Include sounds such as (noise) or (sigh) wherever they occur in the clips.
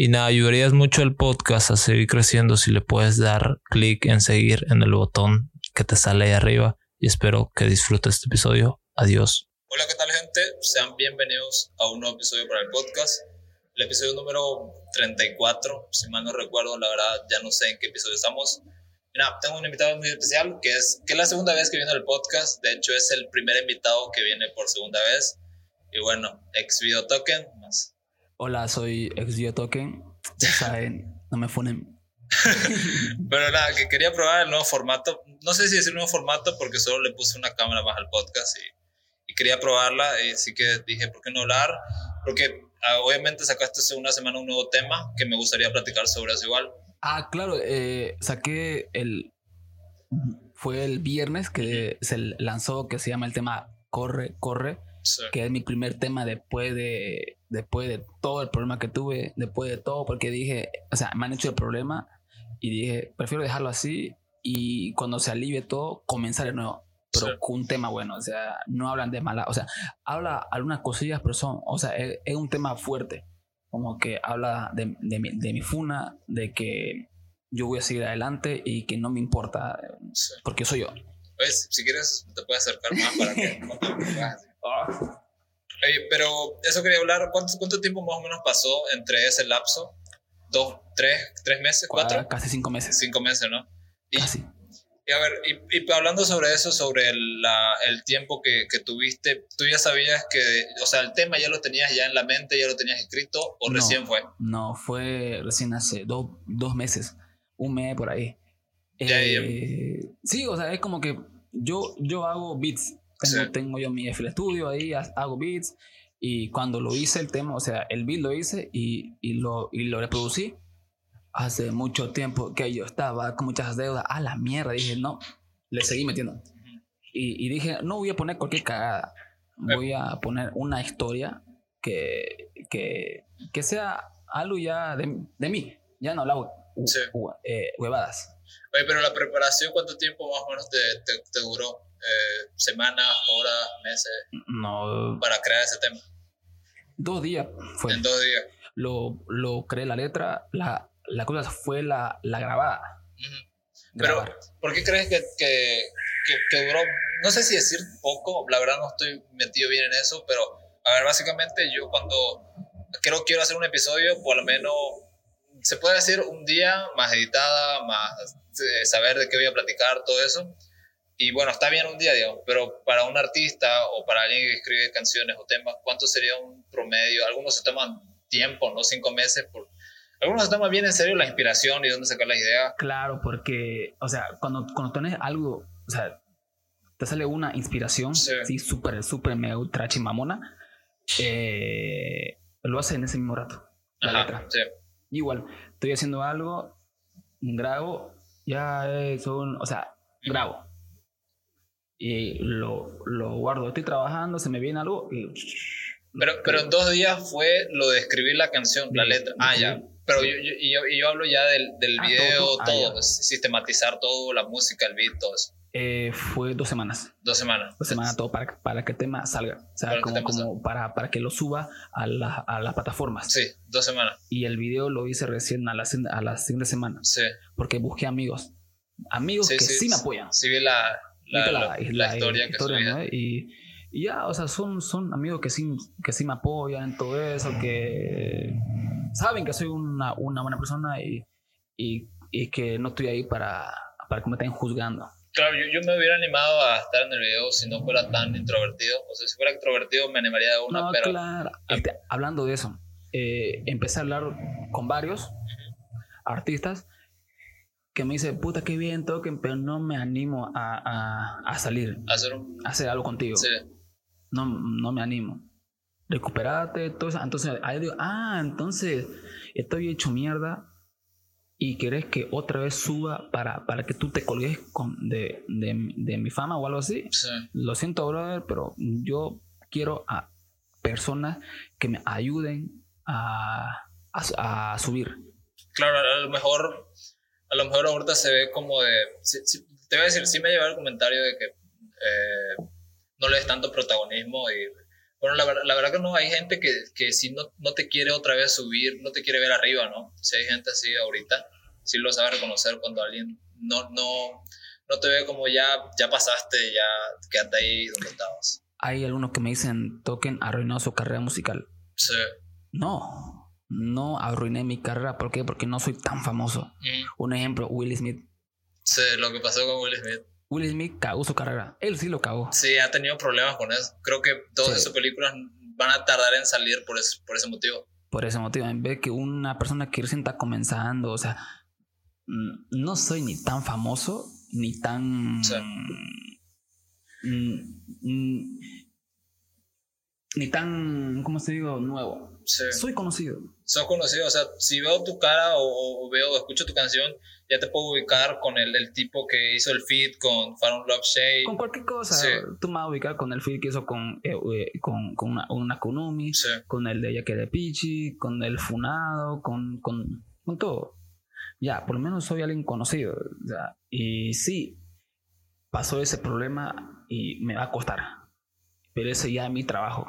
y nada, ayudarías mucho al podcast a seguir creciendo si le puedes dar clic en seguir en el botón que te sale ahí arriba. Y espero que disfrutes este episodio. Adiós. Hola, ¿qué tal gente? Sean bienvenidos a un nuevo episodio para el podcast. El episodio número 34, si mal no recuerdo, la verdad ya no sé en qué episodio estamos. nada, tengo un invitado muy especial que es, que es la segunda vez que viene al podcast. De hecho, es el primer invitado que viene por segunda vez. Y bueno, ex video token, más Hola, soy ex Token. Ya saben, no me funen. (laughs) Pero nada, que quería probar el nuevo formato. No sé si es el nuevo formato porque solo le puse una cámara más al podcast y, quería probarla. Y así que dije, ¿por qué no hablar? Porque ah, obviamente sacaste hace una semana un nuevo tema que me gustaría platicar sobre eso igual. Ah, claro, eh, saqué el. Fue el viernes que se lanzó que se llama el tema Corre, Corre que es mi primer tema después de, después de todo el problema que tuve, después de todo, porque dije, o sea, me han hecho el problema y dije, prefiero dejarlo así y cuando se alivie todo, comenzar de nuevo. Pero con un tema bueno, o sea, no hablan de mala, o sea, habla algunas cosillas, pero son, o sea, es, un tema fuerte, como que habla de, de, mi, de mi funa, de que yo voy a seguir adelante y que no me importa, porque soy yo. Pues, si quieres, te puedes acercar más para que (laughs) pero eso quería hablar, ¿cuánto, ¿cuánto tiempo más o menos pasó entre ese lapso? ¿Dos, tres, tres meses, cuatro? Casi cinco meses. Cinco meses, ¿no? Y, Y a ver, y, hablando sobre eso, sobre el, la, el tiempo que, que, tuviste, ¿tú ya sabías que, o sea, el tema ya lo tenías ya en la mente, ya lo tenías escrito o recién fue? No, fue recién hace dos meses, un mes por ahí. Eh, sí, o sea, es como que yo, yo hago beats tengo, yo mi FL Studio ahí, hago beats. Y cuando lo hice el tema, o sea, el beat lo hice y, y, lo, y lo reproducí. Hace mucho tiempo que yo estaba con muchas deudas. A la mierda, dije, no. Le seguí metiendo. Y, y dije, no voy a poner cualquier cagada. Voy a poner una historia que, que, que sea algo ya de, de mí. Ya no la hago eh, huevadas. Oye, pero la preparación, ¿cuánto tiempo más o menos te, te, te duró? Eh, semanas, horas, meses no. para crear ese tema? Dos días fue. En dos días. Lo, lo creé la letra, la, la cosa fue la, la grabada. Pero, ¿por qué crees que, que, que, duró? No sé si decir poco, la verdad no estoy metido bien en eso, pero a ver, básicamente yo cuando creo quiero hacer un episodio, por lo menos se puede decir un día más editada, más eh, saber de qué voy a platicar, todo eso y bueno, está bien un día, digamos, pero para un artista o para alguien que escribe canciones o temas, ¿cuánto sería un promedio? Algunos se toman tiempo, ¿no? Cinco meses. Por... Algunos se toman bien en serio la inspiración y dónde sacar las ideas. Claro, porque, o sea, cuando, cuando tienes algo, o sea, te sale una inspiración, sí, súper, súper mega ultra chimamona, eh, lo hace en ese mismo rato, la letra. Sí. Igual, estoy haciendo algo, grabo, ya son, o sea, grabo y lo, lo guardo. Estoy trabajando, se me viene algo y... Pero, pero en dos días fue lo de escribir la canción, la letra. Ah, ya. Pero yo, yo, y yo, y yo, hablo ya del, del ah, video, todo, ah, sistematizar todo, la música, el beat, todo eso. Eh, fue dos semanas. Dos semanas. Dos semanas todo para, para que el tema salga. O sea, para como, como para, para, que lo suba a, la, a, las plataformas. Sí, dos semanas. Y el video lo hice recién a la, a la siguiente semana. Sí. Porque busqué amigos amigos que sí, me apoyan. Sí, vi la, la, historia, que y, y, ya, o sea, son, son amigos que sí, que sí me apoyan en todo eso, que saben que soy una, una buena persona y, y, y, que no estoy ahí para, para que me estén juzgando. Claro, yo, yo, me hubiera animado a estar en el video si no fuera tan introvertido. O sea, si fuera extrovertido me animaría de una, no, pero... Claro. Este, hablando de eso, eh, empecé a hablar con varios artistas que me dice, puta, qué bien toquen, pero no me animo a, a, salir. ¿A hacer, a hacer algo contigo. Sí. No, no me animo. Recuperate, todo eso. Entonces, ahí digo, ah, entonces estoy hecho mierda y querés que otra vez suba para, para que tú te colgues con, de, de, de, mi fama o algo así. Sí. Lo siento, brother, pero yo quiero a personas que me ayuden a, a subir claro, a lo mejor, a lo mejor ahorita se ve como de, te voy a decir, sí me lleva el comentario de que eh, no le des tanto protagonismo y, bueno, la, la, verdad que no, hay gente que, que si no, no te quiere otra vez subir, no te quiere ver arriba, ¿no? Si hay gente así ahorita, sí lo sabe reconocer cuando alguien no, no, no te ve como ya, ya pasaste, ya quédate ahí donde estabas. Hay algunos que me dicen, toquen arruinó su carrera musical. Sí. No, no arruiné mi carrera. ¿Por qué? Porque no soy tan famoso. Mm. Un ejemplo, Will Smith. Sí, lo que pasó con Will Smith. Will Smith cagó su carrera. Él sí lo cagó. Sí, ha tenido problemas con eso. Creo que todas sus películas van a tardar en salir por ese, por ese motivo. Por ese motivo. En vez que una persona que recién está comenzando, o sea, mm, no soy ni tan famoso, ni tan... Sí. Mm, ni tan, ¿cómo se digo? Nuevo. Soy conocido. Soy conocido, o sea, si veo tu cara o, veo, escucho tu canción, ya te puedo ubicar con el, el tipo que hizo el feed con Farron Love Shade. Con cualquier cosa. Tú me vas a ubicar con el feed que hizo con, eh, eh, con, con, una, una Konumi, con el de Yaque de Pichi, con el Funado, con, con, con todo. Ya, por lo menos soy alguien conocido. y sí, pasó ese problema y me va a costar. Pero ese ya es mi trabajo.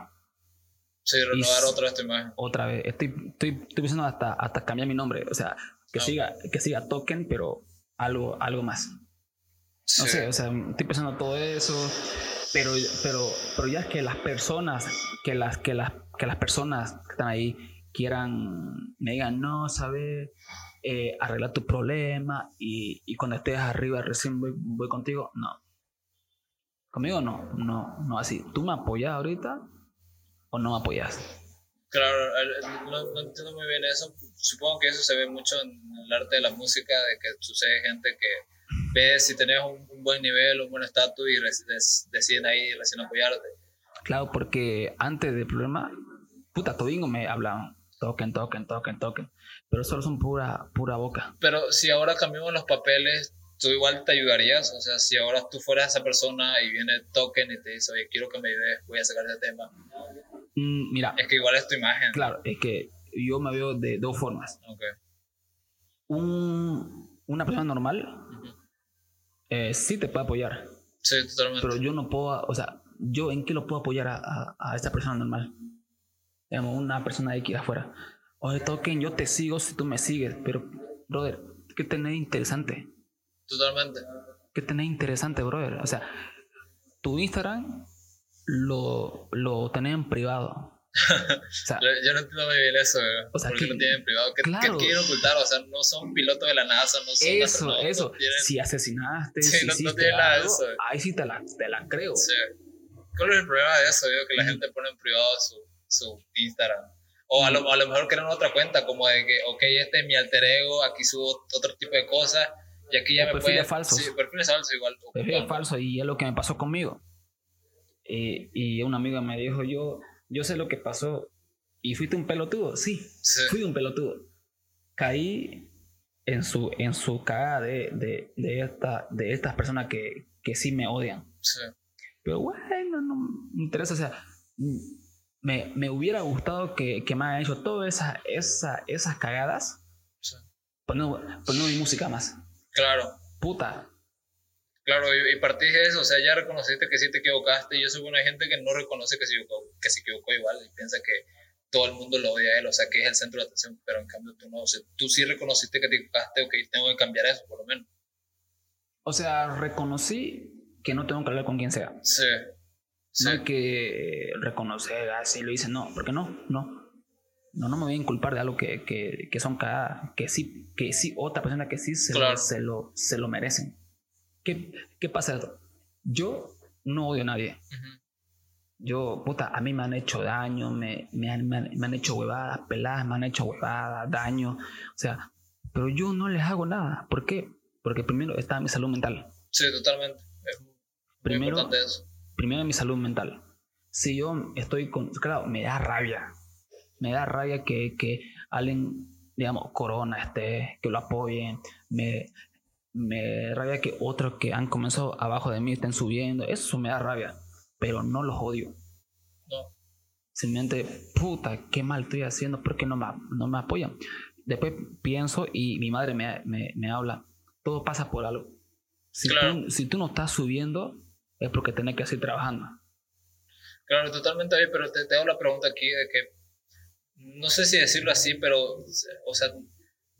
Sí, renovar otra vez tu imagen. Otra vez. Estoy, estoy, estoy pensando hasta, hasta cambiar mi nombre. O sea, que, ah, siga, que siga Token, pero algo, algo más. No sé, o sea, estoy pensando todo eso. Pero, pero, pero ya es que las personas, que las, que las, que las personas que están ahí quieran, me digan, no, sabes, eh, arreglar tu problema y, y, cuando estés arriba recién voy, voy contigo. No. Conmigo no, no, no así. Tú me apoyas ahorita o no apoyas? Claro, no, entiendo muy bien eso. Supongo que eso se ve mucho en el arte de la música, de que sucede gente que ve si tenés un, buen nivel, un buen estatus y deciden ahí recién apoyarte. Claro, porque antes del problema, puta, todingo me hablaban, toquen, toquen, toquen, toquen, pero solo son pura, pura boca. Pero si ahora cambiamos los papeles, tú igual te ayudarías. O sea, si ahora tú fueras esa persona y viene Token y te dice, oye, quiero que me ayudes, voy a sacar ese tema. Mm, mira. Es que igual es tu imagen. Claro, es que yo me veo de dos formas. Okay. Un, una persona normal eh, sí te puede apoyar. Sí, totalmente. Pero yo no puedo, o sea, ¿yo en qué lo puedo apoyar a, a, a esa persona normal? Digamos, una persona de aquí afuera. Oye, Token, yo te sigo si tú me sigues, pero, brother, ¿qué tenés interesante? Totalmente. ¿Qué tenés interesante, brother? O sea, tu Instagram lo, lo tenés en privado. o sea, (laughs) yo no entiendo muy bien eso, o sea, ¿por qué lo tienen en privado? ¿Qué, ¿Qué, quieren ocultar? O sea, no son pilotos de la NASA, no son Eso, eso. Si asesinaste, sí, si no, no tiene nada de eso. Ahí sí te la, te la creo. Sí. ¿Cuál es el problema de eso? Digo que la gente pone en privado su, su Instagram. O a lo, a lo mejor crean otra cuenta, como de que, ok, este es mi alter ego, aquí subo otro tipo de cosas y aquí ya me perfiles falsos. Sí, perfiles falsos igual. Perfiles falsos y es lo que me pasó conmigo. Eh, y una amiga me dijo, yo, yo sé lo que pasó. ¿Y fuiste un pelotudo? Sí, fui un pelotudo. Caí en su, en su cagada de, de, de, esta, de estas personas que, que sí me odian. Sí. Pero bueno, no me interesa. O sea, me, me hubiera gustado que, que me hayan hecho todas esas, esa, esas cagadas. Sí. Poniendo, poniendo mi música más. Claro. Puta. Claro, y, y partís de eso, o sea, ya reconociste que sí te equivocaste. Y yo soy una gente que no reconoce que se equivocó, que se equivocó igual y piensa que todo el mundo lo odia a él, o sea, que es el centro de atención, pero en cambio tú no, o sea, tú sí reconociste que te equivocaste, ok, tengo que cambiar eso, por lo menos. O sea, reconocí que no tengo que hablar con quien sea. Sí. No hay que reconocer así lo hice, no, porque no, no. No, no me voy a inculpar de algo que, que, que son cada, que sí, que sí, otra persona que sí se, lo, se, lo, se lo merecen. ¿Qué, ¿Qué pasa? Yo no odio a nadie. Yo, puta, a mí me han hecho daño, me, me, han, me, han, hecho huevadas, peladas, me han hecho huevadas, daño. O sea, pero yo no les hago nada. ¿Por qué? Porque primero está mi salud mental. Sí, totalmente. Es primero, importante eso. Primero mi salud mental. Si yo estoy con... Claro, me da rabia. Me da rabia que, que alguien, digamos, Corona esté, que lo apoyen. Me, me rabia que otros que han comenzado abajo de mí estén subiendo. Eso me da rabia pero no los odio. No. Simplemente, puta, qué mal estoy haciendo, ¿por qué no me, no me apoyan? Después pienso y mi madre me, me, me habla, todo pasa por algo. Si, tú, si tú no estás subiendo, es porque tenés que seguir trabajando. Claro, totalmente ahí, pero te, te hago la pregunta aquí de que, no sé si decirlo así, pero, o sea,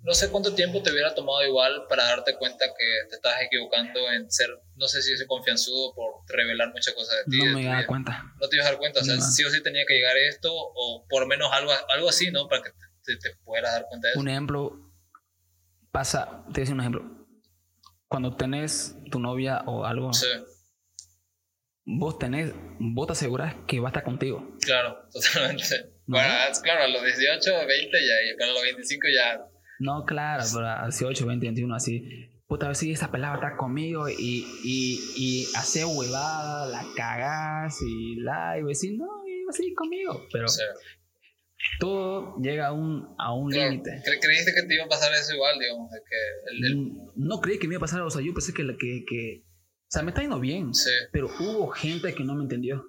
no sé cuánto tiempo te hubiera tomado igual para darte cuenta que te estás equivocando en ser, no sé si ese confianzudo por revelar muchas cosas de ti. No me iba cuenta. No te ibas a dar cuenta, o sea, sí o sí tenía que llegar esto, o por lo menos algo, algo así, ¿no? Para que te, te, pudieras dar cuenta de eso. Un ejemplo, pasa, te voy a decir un ejemplo. Cuando tenés tu novia o algo, sí. vos tenés, vos te aseguras que va a estar contigo. Claro, (laughs) totalmente. Bueno, claro, a los 18, 20 ya, y para los 25 ya no, claro, pero a 18, 20, 21, así. Puta, a ver si esa pelada está conmigo y, y, y hace huevada, la cagás y la, y decir, no, iba a seguir conmigo. Pero todo llega a un, a un límite. ¿Creíste que te iba a pasar eso igual, digamos? que el, mm, No creí que me iba a pasar, o sea, yo pensé que, que, que o sea, me está yendo bien, sí. pero hubo gente que no me entendió.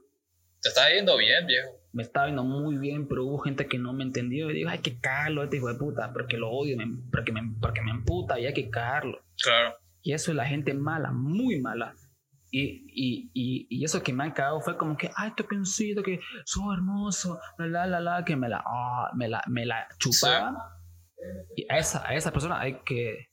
Te está yendo bien, viejo me estaba viendo muy bien, pero hubo gente que no me entendió y digo, hay que cagarlo este hijo de puta, porque lo odio, porque, me, porque me emputa y hay que cagarlo. Claro. Y eso es la gente mala, muy mala. Y, y, y, y, eso que me han cagado fue como que, ay, sido que soy hermoso, la, la, la, que me la, oh, me la, me la chupaban. Y a esa, a esa persona hay que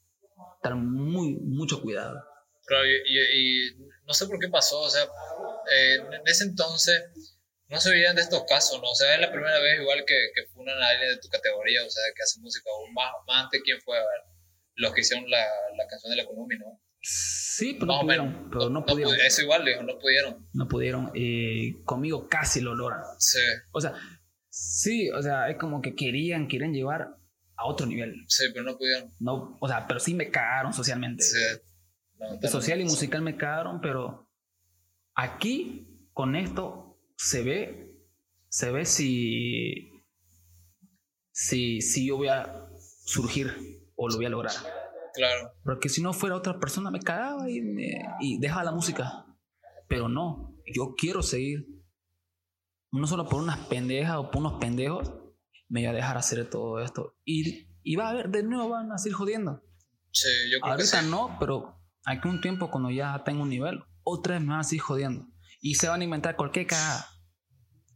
tener muy, mucho cuidado. Claro, y, no sé por qué pasó, o sea, eh, en ese entonces no se veían de estos casos, ¿no? O sea, es la primera vez igual que, que funan a alguien de tu categoría, o sea, que hace música, o más, más antes quién fue, a ver, los que hicieron la, la canción de la Konumi, ¿no? Sí, pero no pudieron. Pero no, pudieron. eso igual, dijo, no pudieron. No pudieron. y conmigo casi lo logran. Sí. O sea, sí, o sea, es como que querían, querían llevar a otro nivel. Sí, pero no pudieron. No, o sea, pero sí me cagaron socialmente. Sí. Social y musical me cagaron, pero aquí, con esto, se ve, se ve si, si, si yo voy a surgir o lo voy a lograr. Claro. Porque si no fuera otra persona me cagaba y, y dejaba la música. Pero no, yo quiero seguir. No solo por unas pendejas o por unos pendejos, me voy a dejar hacer todo esto. Y, y va a haber, de nuevo van a seguir jodiendo. Sí, yo creo Ahorita que sí. no, pero aquí un tiempo cuando ya tengo un nivel, otra vez me van a seguir jodiendo y se van a inventar cualquier cagada.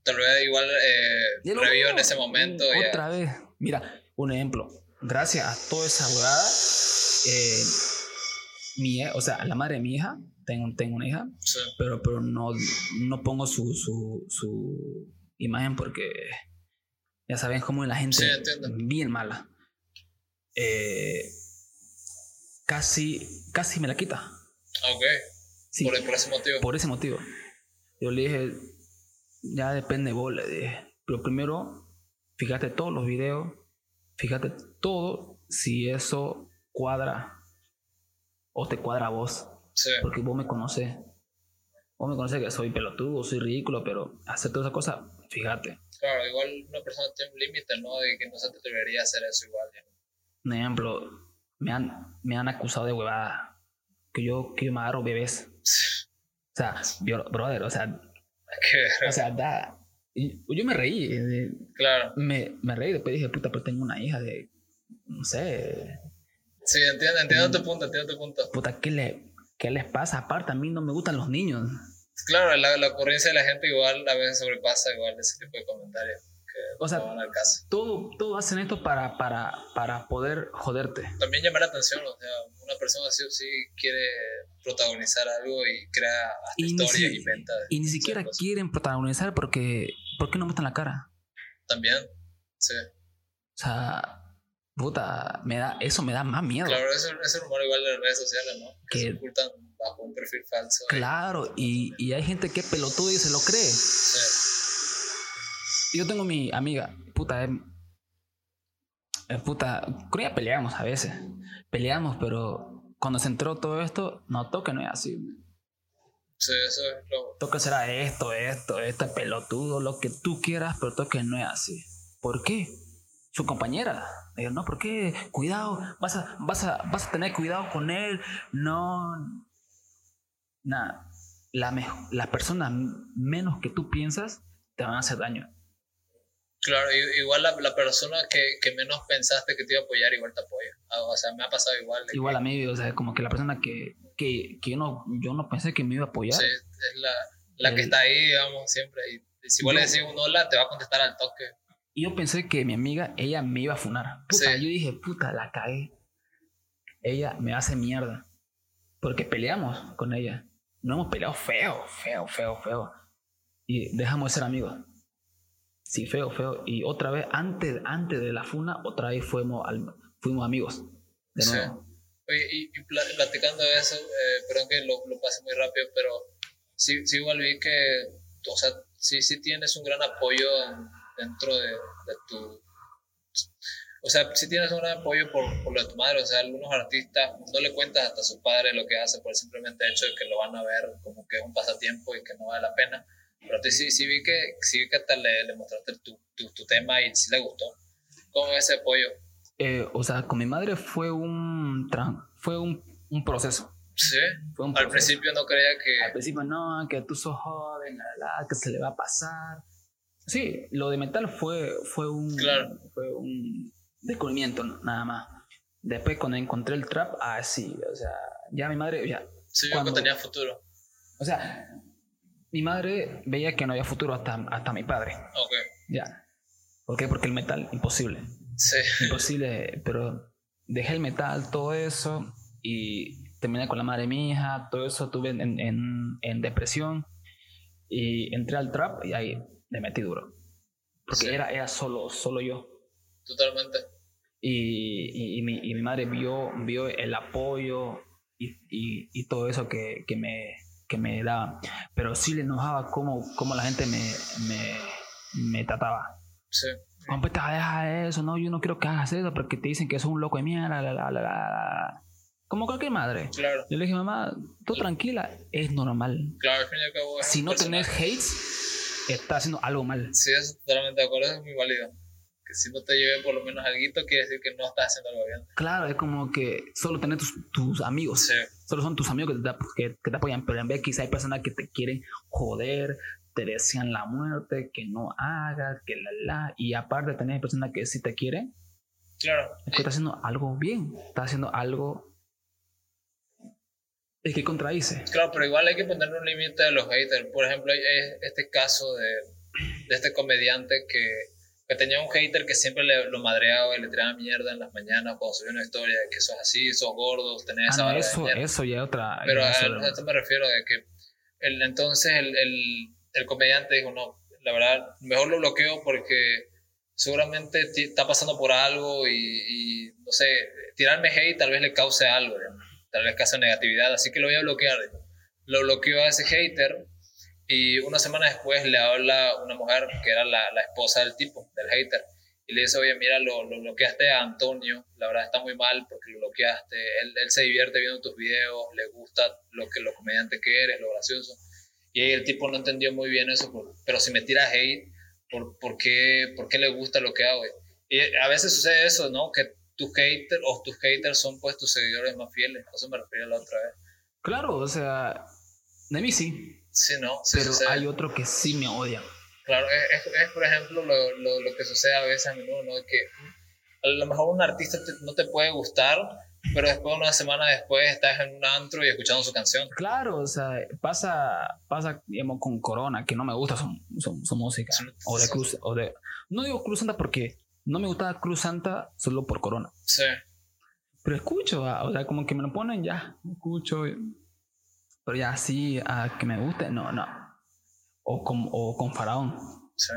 Tal vez igual eh, revivo en ese momento. Otra vez. Mira, un ejemplo. Gracias a toda esa huevada, eh, mi, o sea, la madre de mi hija, tengo, tengo una hija, sí. pero, pero no, no pongo su, su, su imagen porque ya saben cómo la gente sí, bien mala. Eh, casi, casi me la quita. Ok. Sí, por, por, ese motivo. Por ese motivo. Yo le dije, ya depende vos, le dije. Pero primero, fíjate todos los videos, fíjate todo si eso cuadra o te cuadra a vos. Sí. Porque vos me conoces. Vos me conoces que soy pelotudo, soy ridículo, pero hacer todas esas cosas, fíjate. Claro, igual una persona tiene un límite, ¿no? De que no se te atrevería a hacer eso igual. ¿no? Un ejemplo, me han, me han acusado de huevada. Que yo, que yo me agarro bebés. O sea, brother, o sea, o sea, da. Yo me reí. Claro. Me, me reí, después dije, puta, pero tengo una hija de. No sé. Sí, entiendo, entiendo tu punto, entiendo tu punto. Puta, ¿qué, le, ¿qué les pasa? Aparte, a mí no me gustan los niños. Claro, la, la ocurrencia de la gente igual a veces sobrepasa igual ese tipo de comentarios. O sea. Todo, todo hacen esto para, para, para poder joderte. También llamar la atención, o sea, una persona así o sí quiere protagonizar algo y crea historias y ventas. Y ni siquiera quieren protagonizar porque, ¿por qué no muestran la cara? También, sí. O sea, puta, me da, eso me da más miedo. Claro, ese, ese rumor igual de las redes sociales, ¿no? Que, se ocultan bajo un perfil falso. Claro, y, y hay gente que pelotudo y se lo cree. Sí. Yo tengo mi amiga, puta, eh, puta, con ella peleamos a veces. Peleamos, pero cuando se entró todo esto, notó que no es así. Sí, eso es lo. Toca será esto, esto, este pelotudo, lo que tú quieras, pero toque no es así. ¿Por qué? Su compañera. Digo, no, ¿por qué? Cuidado, vas a, vas a, vas a tener cuidado con él. No. Nada. La, las personas menos que tú piensas te van a hacer daño. Claro, igual la, la persona que, que, menos pensaste que te iba a apoyar, igual te apoya. Ah, o sea, me ha pasado igual. Igual a mí, o sea, como que la persona que, que, que, yo, no, yo no pensé que me iba a apoyar. Sí, es la, la que está ahí, digamos, siempre. Y si igual le decís un hola, te va a contestar al toque. Y yo pensé que mi amiga, ella me iba a funar. Puta, yo dije, puta, la cagué. Ella me hace mierda. Porque peleamos con ella. No hemos peleado feo, feo, feo, feo. Y dejamos de ser amigos. Sí, feo, feo. Y otra vez, antes, antes de la funa, otra vez fuimos, fuimos amigos. De nuevo. Oye, y, platicando de eso, eh, perdón que lo, lo pasé muy rápido, pero sí, sí igual vi que, o sea, sí, sí tienes un gran apoyo dentro de, de tu... O sea, sí tienes un gran apoyo por, por, lo de tu madre. O sea, algunos artistas no le cuentas hasta a su padre lo que hace por el simplemente hecho de que lo van a ver como que es un pasatiempo y que no vale la pena. Pero sí, sí, vi que, sí vi que hasta le, le mostraste tu, tu, tu, tema y sí le gustó. ¿Cómo es ese apoyo? Eh, o sea, con mi madre fue un, fue un, un proceso. Sí. Fue un Al principio no creía que. Al principio no, que tú sos joven, la, que se le va a pasar. Sí, lo de metal fue, fue un. Claro. Fue un descubrimiento, nada más. Después, cuando encontré el trap, ah, sí, o sea, ya mi madre, ya. Sí, cuando tenía futuro. O sea, mi madre veía que no había futuro hasta, hasta mi padre. Ok. Ya. ¿Por qué? Porque el metal, imposible. Sí. Imposible, pero dejé el metal, todo eso, y terminé con la madre de mi hija, todo eso tuve en, en, en depresión, y entré al trap y ahí me metí duro. Porque era, era solo, solo yo. Totalmente. Y, y, mi, y mi, madre vio, vio el apoyo y, y todo eso que, que me, que me daban. Pero sí le enojaba cómo, cómo la gente me, me, me trataba. Sí. ¿Cómo te dejar eso? No, yo no quiero que hagas eso porque te dicen que es un loco de mierda. La, la, la, Como cualquier madre. Claro. Yo le dije, mamá, tú tranquila, es normal. Claro, al fin y al cabo. Si no tenés hates, estás haciendo algo mal. Sí, eso totalmente de acuerdo, es muy válido si no te lleve por lo menos algo, quiere decir que no estás haciendo algo bien. Claro, es como que solo tener tus, tus amigos. Sí. Solo son tus amigos que te, que, que te apoyan, pero en vez quizá hay personas que te quieren joder, te desean la muerte, que no hagas, que la la. Y aparte tener personas que sí te quieren. Claro. Es que estás haciendo algo bien, estás haciendo algo es que contradice. Claro, pero igual hay que poner un límite a los haters. Por ejemplo, este caso de, de este comediante que que tenía un hater que siempre le, lo madreaba y le tiraba mierda en las mañanas cuando subía una historia de que sos así, sos gordo, tenés esa ah, eso, eso ya otra. Pero a, esto me refiero de que el, entonces el, el, el, comediante dijo, no, la verdad, mejor lo bloqueo porque seguramente está pasando por algo y, y, no sé, tirarme hate tal vez le cause algo, tal vez cause negatividad, así que lo voy a bloquear. Lo bloqueó a ese hater y una semana después le habla una mujer que era la, la esposa del tipo, del hater. Y le dice, oye, mira, lo, lo, bloqueaste a Antonio, la verdad está muy mal porque lo bloqueaste. Él, él se divierte viendo tus videos, le gusta lo que lo comediante que eres, lo gracioso. Y el tipo no entendió muy bien eso, pero si me tira hate, ¿por, por, qué, ¿por qué le gusta lo que hago? Y a veces sucede eso, ¿no? Que tus haters o tus haters son pues tus seguidores más fieles. Eso me refiero la otra vez. Claro, o sea, de mí sí. Sí, ¿no? pero hay otro que sí me odia. Claro, es, es, por ejemplo lo, lo, lo, que sucede a veces a menudo, ¿no? Que a lo mejor un artista no te puede gustar, pero después, una semana después, estás en un antro y escuchando su canción. Claro, o sea, pasa, pasa digamos, con Corona, que no me gusta su, su, música. o de Cruz, o de... No digo Cruz Santa porque no me gusta Cruz Santa solo por Corona. Sí. Pero escucho, ah, o sea, como que me lo ponen ya, escucho. Pero ya así, a que me guste, no, no. O con, o con Faraón. Sí.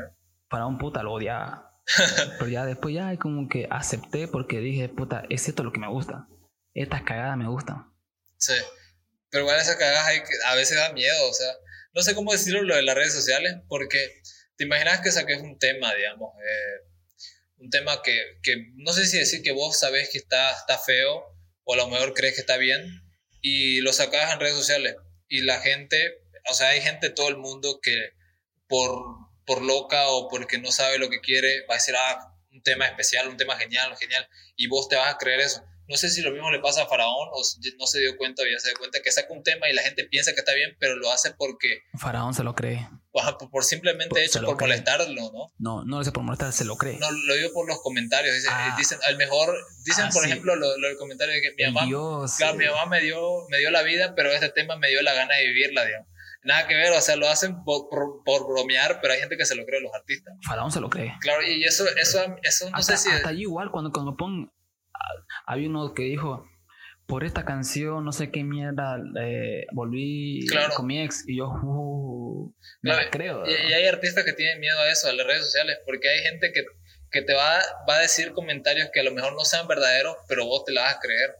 Faraón puta, lo odia. (laughs) Pero ya después ya como que acepté porque dije, puta, es esto lo que me gusta. Estas cagadas me gustan. Sí. Pero igual esas cagadas hay que, a veces da miedo, o sea, no sé cómo decirlo lo de las redes sociales, porque te imaginas que saques un tema, digamos, eh, un tema que, que, no sé si decir que vos sabés que está, está feo o a lo mejor crees que está bien y lo sacas en redes sociales y la gente, o sea, hay gente todo el mundo que por, por loca o porque no sabe lo que quiere va a decir, ah, un tema especial, un tema genial, genial, y vos te vas a creer eso. No sé si lo mismo le pasa a Faraón o no se dio cuenta o ya se dio cuenta que saca un tema y la gente piensa que está bien, pero lo hace porque... Faraón se lo cree. Por, simplemente hecho por molestarlo, ¿no? No, no lo sé por molestar, se lo cree. No, lo digo por los comentarios. Dicen, ah. dicen al mejor, dicen ah, por ejemplo lo, del comentario de que mi mamá, claro, mi mamá me dio, me dio la vida, pero este tema me dio la gana de vivirla, digamos. Nada que ver, o sea, lo hacen por, por, bromear, pero hay gente que se lo cree, los artistas. Faraón se lo cree. Claro, y eso, eso, eso no sé si... Hasta allí igual, cuando, cuando me pongo había uno que dijo, por esta canción, no sé qué mierda, eh, volví con mi ex y yo, uh, creo. Y, hay artistas que tienen miedo a eso, a las redes sociales, porque hay gente que, que te va, va, a decir comentarios que a lo mejor no sean verdaderos, pero vos te la vas a creer.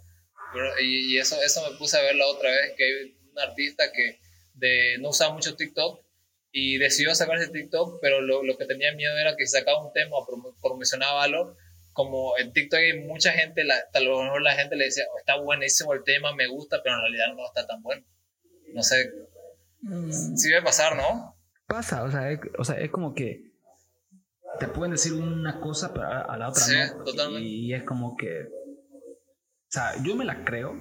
y, eso, eso me puse a ver la otra vez, que hay un artista que de, no usa mucho TikTok y decidió sacarse TikTok, pero lo, lo que tenía miedo era que sacaba un tema o promocionaba algo, como en TikTok hay mucha gente, la, a lo mejor la gente le dice, oh, está buenísimo el tema, me gusta, pero en realidad no está tan bueno. No sé. Mm. Sí debe pasar, ¿no? Pasa, o sea, es, o sea, es como que te pueden decir una cosa, pero a, la otra sí, no. Totalmente. Y, es como que. O sea, yo me la creo.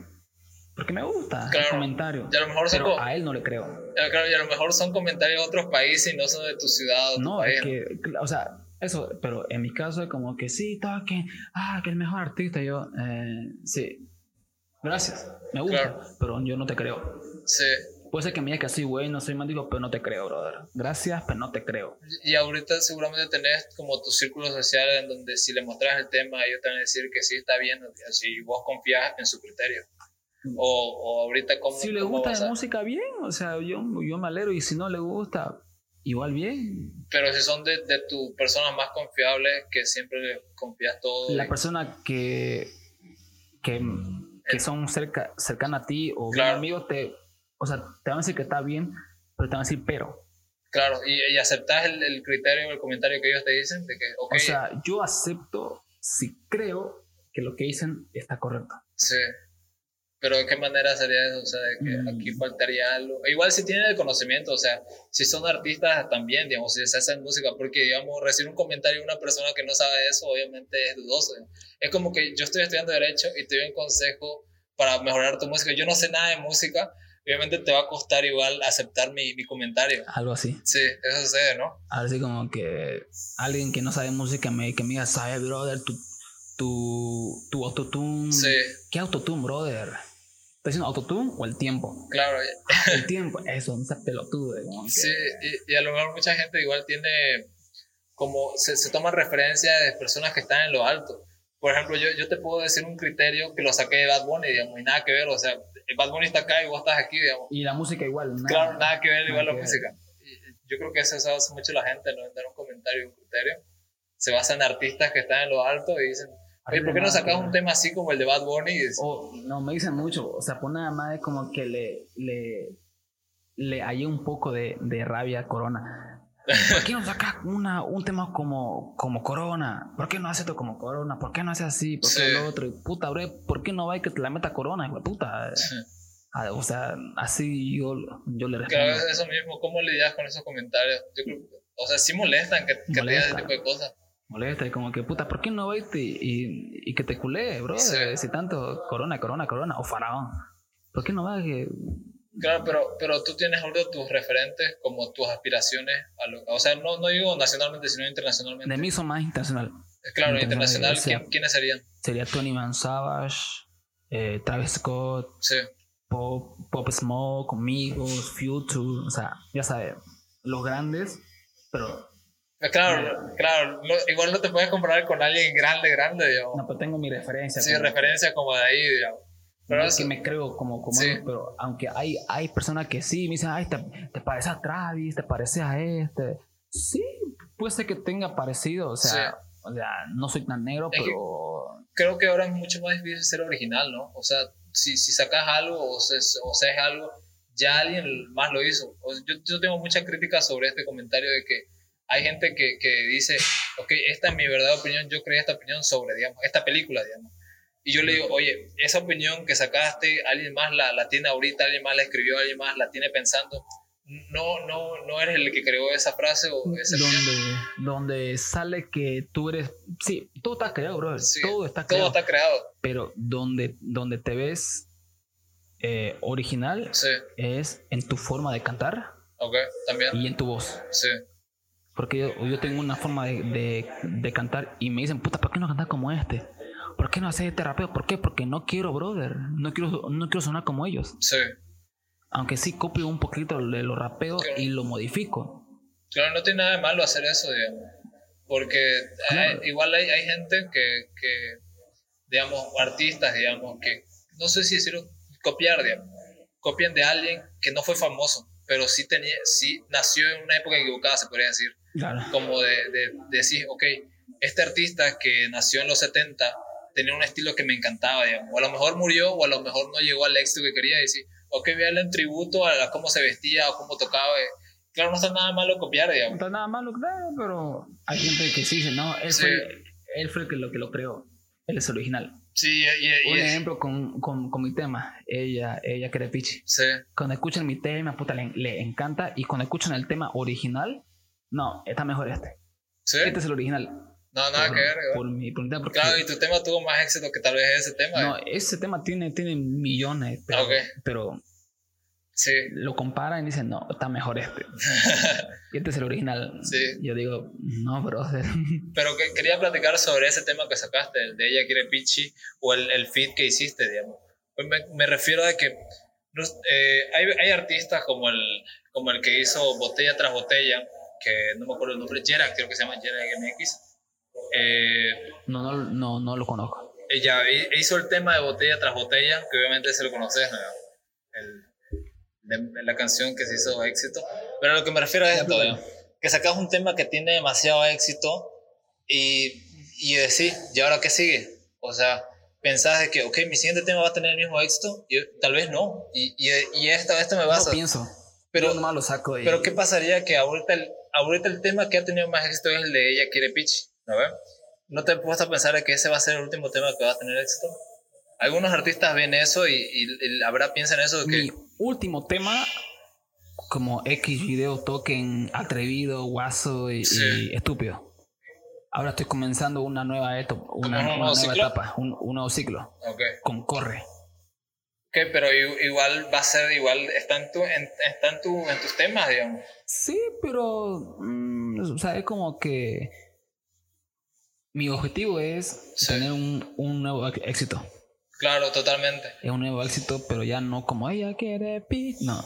Porque me gusta el comentario. a, lo mejor pero a él no le creo. Claro, y a lo mejor son comentarios de otros países y no son de tu ciudad. O no, es que, o sea, eso, pero en mi caso es como que sí, toque, ah, que el mejor artista. Yo, eh, sí, gracias, me gusta, pero yo no te creo. Sí. Puede ser que me diga que soy bueno, soy digo pero no te creo, brother. Gracias, pero no te creo. Y ahorita seguramente tenés como tu círculo social en donde si le mostras el tema, ellos te van a decir que sí está bien, si vos confías en su criterio. O, o ahorita como... Si le gusta la música, bien, o sea, yo, yo me alegro y si no le gusta, igual bien. Pero si son de, de tus personas más confiables, que siempre confías todo. La persona que, que, que son cerca, cercana a ti o claro. amigos, te, o sea, te van a decir que está bien, pero te van a decir pero. Claro, y, y aceptas el, el, criterio o el comentario que ellos te dicen de que, O sea, yo acepto si creo que lo que dicen está correcto. Sí. Pero ¿de qué manera sería eso? O sea, de que mm. aquí faltaría algo. Igual si tienen el conocimiento, o sea, si son artistas también, digamos, si se hacen música, porque, digamos, recibir un comentario de una persona que no sabe eso, obviamente es dudoso. Es como que yo estoy estudiando Derecho y te doy un consejo para mejorar tu música. Yo no sé nada de música, obviamente te va a costar igual aceptar mi, mi comentario. Algo así. Sí, eso sucede, ¿no? Así como que alguien que no sabe música me, que me diga, sabe, brother, tu, tu, tu autotune. Sí. ¿Qué autotune, brother? ¿Estás diciendo autotune o el tiempo? Claro. el tiempo, eso, un pelotudo. Sí, y, a lo mejor mucha gente igual tiene como se, se toma referencia de personas que están en lo alto. Por ejemplo, yo, yo te puedo decir un criterio que lo saqué de Bad Bunny, digamos, y nada que ver, o sea, Bad Bunny está acá y vos estás aquí, digamos. Y la música igual. Nada, claro, nada que ver, igual la música. yo creo que eso hace mucho la gente, no dar un comentario, un criterio. Se basa en artistas que están en lo alto y dicen, ¿por qué no sacas un tema así como el de Bad Bunny? no, me dicen mucho. O sea, pone nada más como que le, le, le hay un poco de, de rabia a Corona. ¿Por qué no sacas una, un tema como, como Corona? ¿Por qué no haces esto como Corona? ¿Por qué no haces así? ¿Por qué lo otro? puta, bro, ¿por qué no va y que te la meta Corona, hijo de puta? Ah, o sea, así yo, yo le respondo. Claro, eso mismo. ¿Cómo lidias con esos comentarios? Yo creo, o sea, sí molestan que, que te digan ese tipo de cosas molesta y como que puta, ¿por qué no vais y, y, que te culé, bro? Si tanto corona, corona, corona o faraón. ¿Por qué no vas que Claro, pero, pero tú tienes de tus referentes como tus aspiraciones, o sea, no, no digo nacionalmente, sino internacionalmente. De mí son más internacional. Claro, internacional, ¿quiénes serían? Sería Tony Van Savage, eh, Travis Scott, Sí. Pop, Pop Smoke, Amigos, Future, o sea, ya sabes, los grandes, pero Eh, Claro, claro. no- igual no te puedes comparar con alguien grande, grande, digamos. no, pero tengo mi referencia. Sí, como- referencia como de ahí, digamos. Pero no es que me creo como, como Sí. pero aunque hay, hay personas que sí me dicen, ay, te, te pareces a Travis, te pareces a este. Sí, puede ser que tenga parecido, o sea, o sea no soy tan negro, Es que- pero creo que ahora es mucho más difícil ser original, ¿no? O sea, si, si sacas algo o haces, o algo, ya alguien más lo hizo. O- yo, yo tengo mucha crítica sobre este comentario de que hay gente que, que dice, ok, esta es mi verdadera opinión, yo creé esta opinión sobre, digamos, esta película, digamos. Y yo le digo, oye, esa opinión que sacaste, alguien más la, la tiene ahorita, alguien más la escribió, alguien más la tiene pensando. No, no, no eres el que creó esa frase o esa opinión. donde, donde sale que tú eres, sí, todo está creado, bro, Sí, todo está Todo creado, está creado. pero donde, donde te ves eh, original Sí, es en tu forma de cantar ok, también. y en tu voz. Sí, Porque yo, yo tengo una forma de, de, de cantar y me dicen, puta, ¿por qué no cantas como este? ¿Por qué no haces este rapeo? ¿Por qué? Porque no quiero, brother. No quiero, no quiero sonar como ellos. sí. Aunque sí copio un poquito de los rapeos Claro. y lo modifico. Claro, no tiene nada de malo hacer eso, digamos. Porque Claro. hay- igual hay, hay gente que, que, digamos, artistas, digamos, que no sé si decirlo, copiar, digamos. Copian de alguien que no fue famoso, pero sí, tenía, sí nació en una época equivocada, se podría decir. Claro. Como de, de, de decir, ok, este artista que nació en los 70 tenía un estilo que me encantaba, digamos. O a lo mejor murió, o a lo mejor no llegó al éxito que quería, y decir, ok, voy a darle un tributo a, cómo se vestía o cómo tocaba. eh. Claro, no está nada malo copiar, No digamos. está nada malo, claro, pero hay gente que sí dice, no, él, Sí. fue, él fue lo, que lo creó. Él es original. Sí, y, y- Un y- ejemplo con, con, con mi tema. Ella, ella quiere pichi. sí, Cuando escuchan mi tema, puta, le, le encanta. Y cuando escuchan el tema original, no, está mejor este. sí. Este es el original. No, nada por, que ver. por mi por mi tema, porque- Claro, y tu tema tuvo más éxito que tal vez ese tema. No, ¿eh? ese tema tiene, tiene millones, pero, Ok. pero Sí, lo comparan y dicen, no, está mejor este. (laughs) y este es el original. Sí. Yo digo, no, brother. (laughs) pero que, quería platicar sobre ese tema que sacaste, el de ella quiere pichi, o el, el feed que hiciste, digamos. Pues me, me refiero a que eh, hay, hay artistas como el, como el que hizo Botella tras Botella, que no me acuerdo el nombre, Jera, creo que se llama Jera MX. Eh, no, no, no, no lo conozco. ella hi- hizo el tema de Botella tras Botella, que obviamente se lo conoces, ¿no? El- de, la canción que se hizo éxito. Pero a lo que me refiero es esto, ¿no? que sacas un tema que tiene demasiado éxito y, y decís, ¿y ahora qué sigue? O sea, pensás de que, ok, mi siguiente tema va a tener el mismo éxito, y tal vez no, y, y, y esta vez me No vas a... pienso. Pero- Yo nomás lo saco y... Pero ¿qué pasaría que ahorita el, ahorita el tema que ha tenido más éxito es el de Ella quiere pitch? ¿No ves? ¿No te has puesto a pensar que ese va a ser el último tema que va a tener éxito? Algunos artistas ven eso y, y, y verdad piensan eso que... Mi último tema, como X video token atrevido, guaso y, Sí. y estúpido. Ahora estoy comenzando una nueva, eto- una, un una nuevo nueva ciclo? etapa, un, un nuevo ciclo Ok, con Corre. Ok, pero igual va a ser, igual está en, tu, en, está en, tu, en tus temas, digamos. Sí, pero mm, o sea, es como que mi objetivo es Sí. tener un, un nuevo éxito. Claro, totalmente. Es un nuevo éxito, pero ya no como ella quiere pi. No,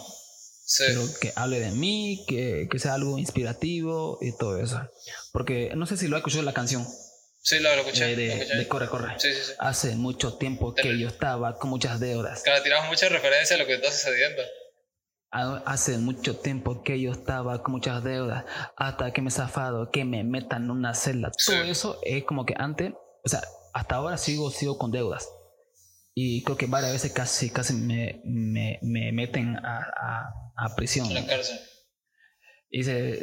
Sí, pero que hable de mí, que, que sea algo inspirativo y todo eso. Porque no sé si lo ha escuchado la canción sí lo, lo escuché. eh, de, lo de, escuché. Corre, Corre. Sí, sí, sí. Hace mucho tiempo que yo estaba con muchas deudas. Claro, tiramos mucha referencia a lo que está sucediendo. Ha- Hace mucho tiempo que yo estaba con muchas deudas. Hasta que me he zafado, que me metan en una celda. Sí. Todo eso es como que antes, o sea, hasta ahora sigo, sigo con deudas. Y creo que varias veces casi, casi me, me, me meten a, a, a prisión. En la cárcel. Y dice,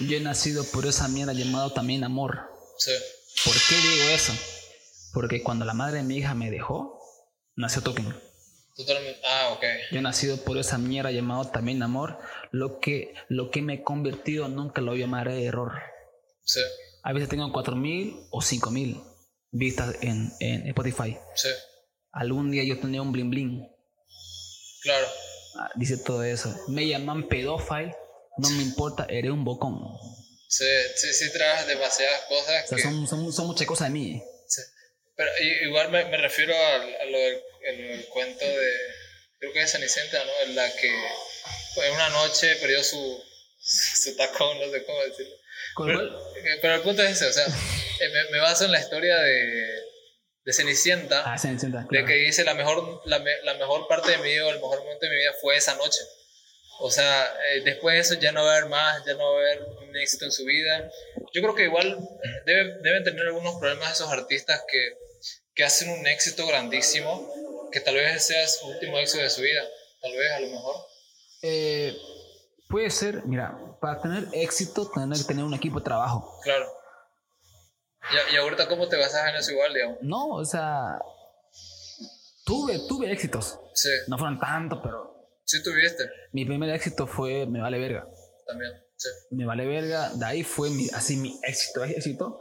yo he nacido por esa mierda llamado también amor. Sí, ¿Por qué digo eso? Porque cuando la madre de mi hija me dejó, nació Token. totalmente. Ah, ok. Yo he nacido por esa mierda llamado también amor. Lo que, lo que me he convertido nunca lo llamaré error. Sí, A veces tengo 4.000 o 5.000 vistas en, en Spotify. sí, Algún día yo tenía un bling bling. claro. Ah, Dice todo eso. Me llaman pedófilo. No me importa, eres un bocón. O Sí, sí, sí traes demasiadas cosas sea, que... son, son, son muchas cosas de mí. sí. Pero igual me, me refiero a, lo del cuento de, creo que es Cenicienta, ¿no? En la que en una noche perdió su, su tacón, no sé cómo decirlo. Pero, eh, pero, el punto es ese, o sea, eh, me, me baso en la historia de, de Cenicienta, ah, Cenicienta de que dice la mejor, la, la, mejor parte de mi vida, el mejor momento de mi vida fue esa noche. O sea, eh, después de eso ya no va a haber más, ya no va a haber un éxito en su vida. Yo creo que igual debe, deben tener algunos problemas esos artistas que, que hacen un éxito grandísimo, que tal vez sea su último éxito de su vida, tal vez a lo mejor. Eh, puede ser, mira, para tener éxito tienes que tener un equipo de trabajo. Claro. ¿Y, y ahorita cómo te basas en eso igual, digamos? No, o sea, tuve, tuve éxitos. Sí. No fueron tantos, pero Sí tuviste. Mi primer éxito fue Me Vale Verga. También, sí. Me Vale Verga, de ahí fue mi, así mi éxito, éxito,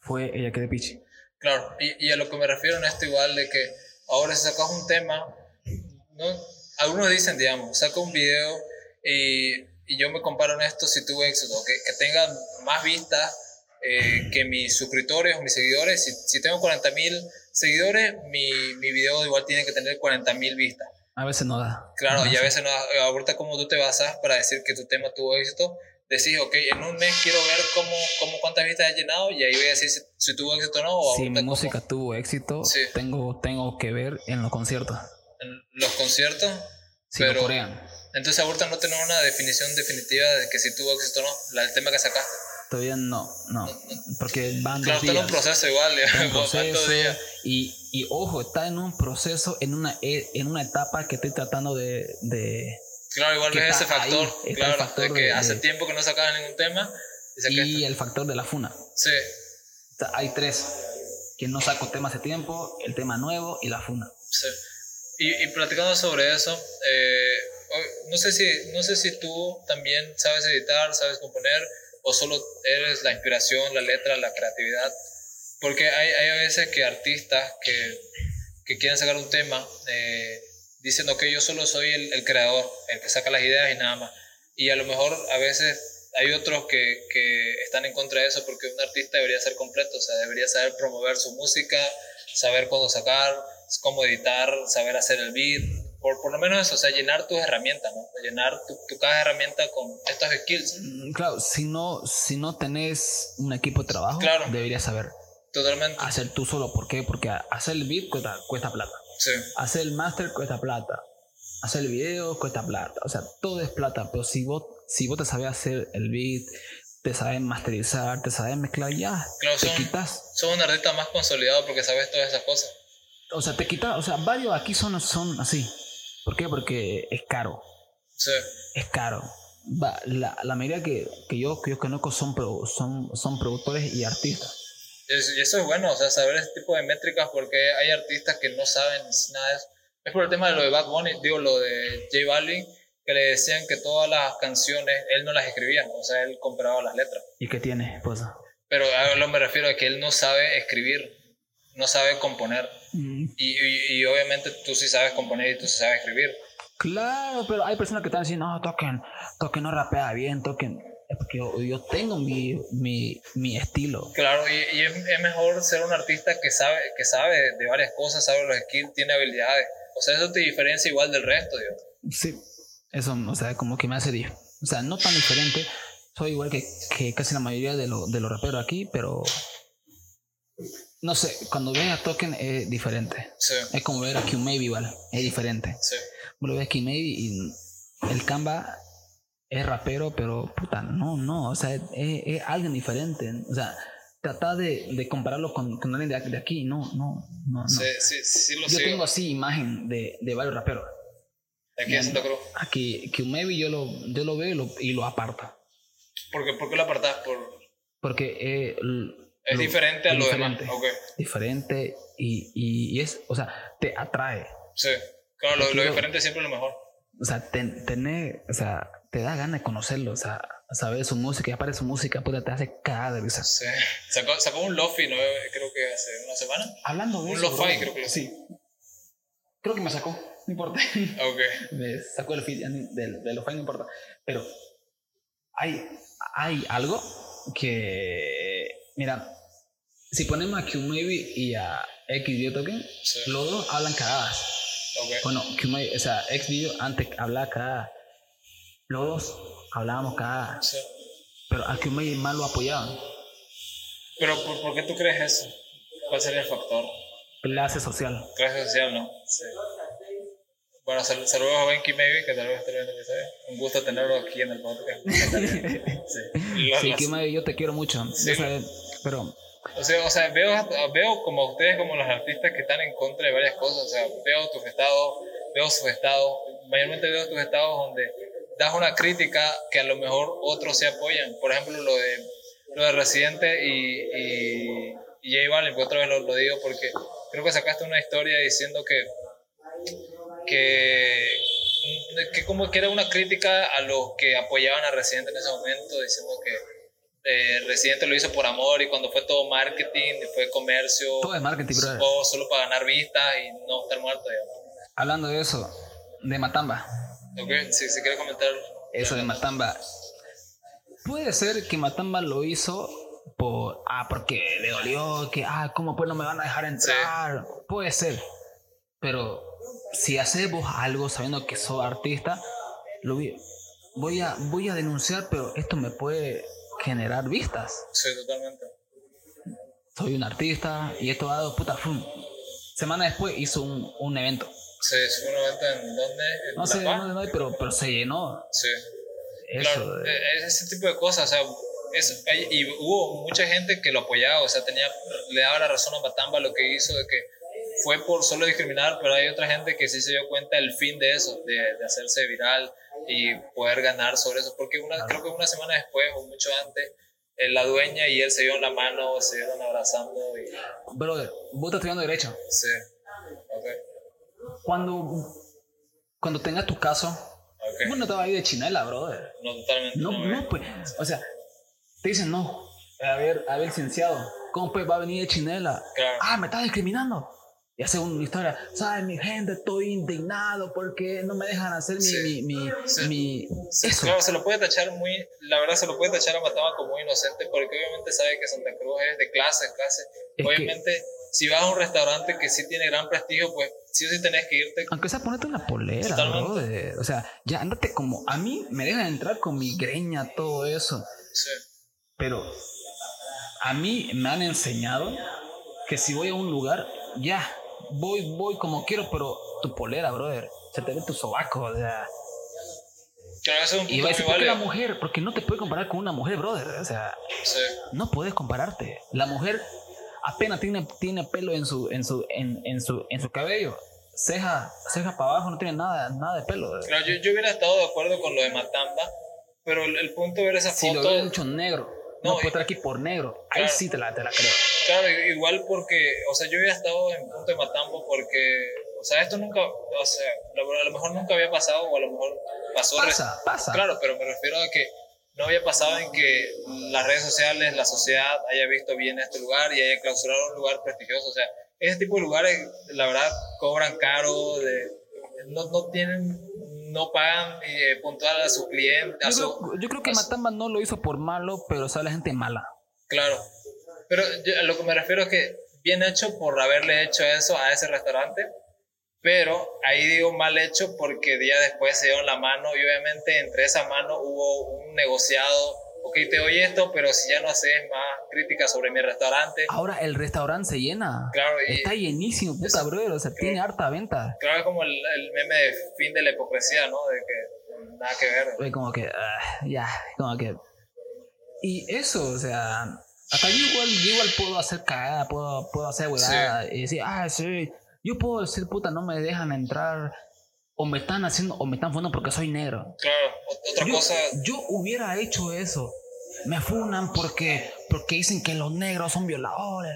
fue Ella que de Pichi. Claro, y, y, a lo que me refiero en esto igual de que ahora si sacas un tema, ¿no? algunos dicen, digamos, saca un video y, y yo me comparo en esto si tuve éxito, que, que tenga más vistas eh, que mis suscriptores o mis seguidores. Si, si tengo 40 mil seguidores, mi, mi video igual tiene que tener 40 mil vistas. A veces no da. Claro, y a veces no da. Ahorita como tú te basas para decir que tu tema tuvo éxito, decís, ok, en un mes quiero ver cómo, cómo cuántas vistas ha llenado y ahí voy a decir si, tuvo éxito o no. O si mi música tuvo éxito, tengo, tengo que ver en los conciertos. ¿En los conciertos? Sí, pero. Entonces ahorita no tenemos una definición definitiva de que si tuvo éxito o no, el tema que sacaste. Todavía no, no, porque van claro, está en un proceso igual, un (laughs) proceso, y, y, ojo, está en un proceso, en una, e, en una etapa que estoy tratando de... de claro, igual ves ese factor, claro, factor de que hace tiempo que no sacaba ningún tema. Y, y el factor de la funa. Sí. hay tres, que no saco tema hace tiempo, el tema nuevo y la funa. Sí. Y, y platicando sobre eso, eh, no, sé si, no sé si tú también sabes editar, sabes componer, o solo eres la inspiración, la letra, la creatividad. Porque hay, hay a veces que artistas que, que quieren sacar un tema eh, dicen, ok, yo solo soy el, el, creador, el que saca las ideas y nada más. Y a lo mejor a veces hay otros que, que están en contra de eso porque un artista debería ser completo, o sea, debería saber promover su música, saber cuándo sacar, cómo editar, saber hacer el beat, por, por, lo menos eso, o sea, llenar tus herramientas, ¿no? Llenar tu, tu caja de herramientas con estos skills. Mm, claro, si no, si no tenés un equipo de trabajo, claro. deberías saber. Totalmente. Hacer tú solo, ¿por qué? Porque hacer el beat cuesta, cuesta plata. Sí. Hacer el master cuesta plata. Hacer el video cuesta plata. O sea, todo es plata, pero si vos, si vos te sabes hacer el beat, te sabes masterizar, te sabes mezclar, ya, claro, te son, quitas. Son un artista más consolidado porque sabes todas esas cosas. O sea, te quitas, o sea, varios aquí son, son así. ¿Por qué? Porque es caro. Sí. Es caro. Va, la, la mayoría que, que, yo, que yo conozco son, pro, son, son productores y artistas. Y eso es bueno, o sea, saber este tipo de métricas porque hay artistas que no saben nada de eso. Es por el tema de lo de Bad Bunny, digo, lo de J Balvin, que le decían que todas las canciones él no las escribía, o sea, él compraba las letras. ¿Y qué tiene, pues? Pero a lo me refiero a que él no sabe escribir, no sabe componer. Mm. Y, y, y, obviamente tú sí sabes componer y tú sí sabes escribir. Claro, pero hay personas que están diciendo, no, toquen, toquen no rapea bien, toquen. Es porque yo, yo tengo mi, mi, mi, estilo. Claro, y, y es, es, mejor ser un artista que sabe, que sabe de varias cosas, sabe los skills, tiene habilidades. O sea, eso te diferencia igual del resto, digo. Sí, eso, o sea, como que me hace, o sea, no tan diferente. Soy igual que, que casi la mayoría de, lo, de los raperos aquí, pero no sé, cuando ven a Token es diferente. Sí. Es como ver a Q Maybe igual, es diferente. Sí. Vos lo ves a Q Maybe y el Canva es rapero, pero puta, no, no, o sea, es, es alguien diferente. O sea, tratar de, de compararlo con, con alguien de, de, aquí, no, no, no. no. Sí, sí, sí, lo Yo sigo. tengo así imagen de, de varios raperos. Aquí en Santa Cruz. Aquí, Q Maybe yo lo, yo lo veo y lo, y lo aparto. ¿Por qué, ¿Por qué lo apartas? Por... Porque eh, es lo, diferente a lo diferente, demás. Okay. Diferente y, y, y, es, o sea, te atrae. Sí, claro, lo, lo diferente siempre es lo mejor. O sea, ten, tener, o sea, te da ganas de conocerlo, o sea, saber su música, y aparte su música, puta, te hace cada de. Sí, sacó, sacó un Lofi, ¿no? Creo que hace una semana. Hablando de un eso. Un Lo-Fi, creo que lo Sí. Creo que me sacó, no importa. (laughs) Ok. Me sacó el feed de, de Lo-Fi, no importa. Pero hay, hay algo que, mira, si ponemos a Q-Maybe y a X-Video Token, los dos hablan cagadas. Okay. Bueno, Q-Maybe, o sea, X-Video antes hablaba cagadas. Los dos hablábamos cagadas. Sí. Pero a Q-Maybe más lo apoyaban. ¿Pero por, por, qué tú crees eso? ¿Cuál sería el factor? Clase social. Clase social, ¿no? Sí. Bueno, sal, saludos a Benki Maybe, que tal vez esté viendo el episodio. Un gusto tenerlo aquí en el podcast. (laughs) sí, sí Maybe, yo te quiero mucho. Sí. pero o sea, o sea veo, veo como ustedes, como los artistas que están en contra de varias cosas. O sea, veo tus estados, veo sus estados. Mayormente veo tus estados donde das una crítica que a lo mejor otros se apoyan. Por ejemplo, lo de, lo de Residente y, y, y J Balvin, otra vez lo, digo porque creo que sacaste una historia diciendo que, que, que como que era una crítica a los que apoyaban a Residente en ese momento, diciendo que eh, Residente lo hizo por amor y cuando fue todo marketing, fue comercio. Todo es marketing, bro. O solo para ganar vistas y no estar muerto, Hablando de eso, de Matamba. Ok, si, si quieres comentar. Eso de Matamba. Puede ser que Matamba lo hizo por. Ah, porque le dolió, que. Ah, ¿cómo pues no me van a dejar entrar? Puede ser. Pero si hacemos algo sabiendo que soy artista, lo voy a, voy a denunciar, pero esto me puede generar vistas. Sí, totalmente. Soy un artista y esto ha dado puta. Fum. Semana después hizo un, un evento. Sí, hizo un evento en donde. no sé dónde, pero, pero se llenó. Sí. claro, e, ese tipo de cosas, o sea, y hubo mucha gente que lo apoyaba, o sea, tenía, le daba la razón a Matamba lo que hizo, de que fue por solo discriminar, pero hay otra gente que sí se dio cuenta del fin de eso, de, de hacerse viral, y poder ganar sobre eso. Porque una, creo que una semana después o mucho antes, eh, la dueña y él se dieron la mano, se dieron abrazando. Y... Brother, vos estás estudiando Derecho. Sí. Okay. Cuando, cuando tengas tu caso, okay. vos no te vas a ir de chinela, brother. No, totalmente. No, no, pues. O sea, te dicen, no, a ver, a ver, licenciado, ¿cómo pues va a venir de chinela? Claro. Ah, me estás discriminando y hace una historia, ¿sabes? Mi gente, estoy indignado porque no me dejan hacer mi... mi, mi, Claro, se lo puede tachar muy, la verdad se lo puede tachar a Mataba como muy inocente porque obviamente sabe que Santa Cruz es de clase, clase. obviamente, si vas a un restaurante que sí tiene gran prestigio, pues sí o sí tenés que irte. Aunque sea ponerte una polera, ¿no? o sea, ya andate como, a mí me dejan entrar con mi greña, todo eso. Sí. Pero a mí me han enseñado que si voy a un lugar, ya, voy, voy como quiero, pero tu polera, brother, se te ve tu sobaco, o sea. y va a decir, ¿por qué la mujer? Porque no te puedes comparar con una mujer, brother. O sea, no puedes compararte. La mujer apenas tiene, tiene pelo en su, en su, en, en su, en su cabello. Ceja, ceja para abajo, no tiene nada, nada de pelo. Claro, yo, yo, hubiera estado de acuerdo con lo de Matamba, pero el, punto de ver esa si foto. Si lo hubiera negro, no, puede estar aquí por negro. Ahí sí te la, te la creo. Claro, igual porque, o sea, yo había estado en punto de Matambo porque, o sea, esto nunca, o sea, a lo mejor nunca había pasado o a lo mejor pasó. Pasa, pasa. Claro, pero me refiero a que no había pasado en que las redes sociales, la sociedad haya visto bien este lugar y haya clausurado un lugar prestigioso. O sea, ese tipo de lugares, la verdad, cobran caro, de, no, no tienen no pagan eh, puntual a sus clientes. Yo, creo, yo creo que Matamba no lo hizo por malo, pero sabe la gente mala. Claro, pero a lo que me refiero es que bien hecho por haberle hecho eso a ese restaurante, pero ahí digo mal hecho porque día después se dieron la mano y obviamente entre esa mano hubo un negociado. Ok, te doy esto, pero si ya no haces más críticas sobre mi restaurante. Ahora el restaurante se llena. Claro, Está llenísimo, puta, brother. O sea, tiene harta venta. Claro, es como el, meme de fin de la hipocresía, ¿no? De que nada que ver. Como que, ah, ya, como que. Y eso, o sea, hasta yo igual, igual puedo hacer cagada, puedo, puedo hacer huevada y decir, ah, sí, yo puedo decir, puta, no me dejan entrar o me están haciendo o me están fundando porque soy negro. Claro, otra cosa. Yo hubiera hecho eso. Me funan porque, porque dicen que los negros son violadores.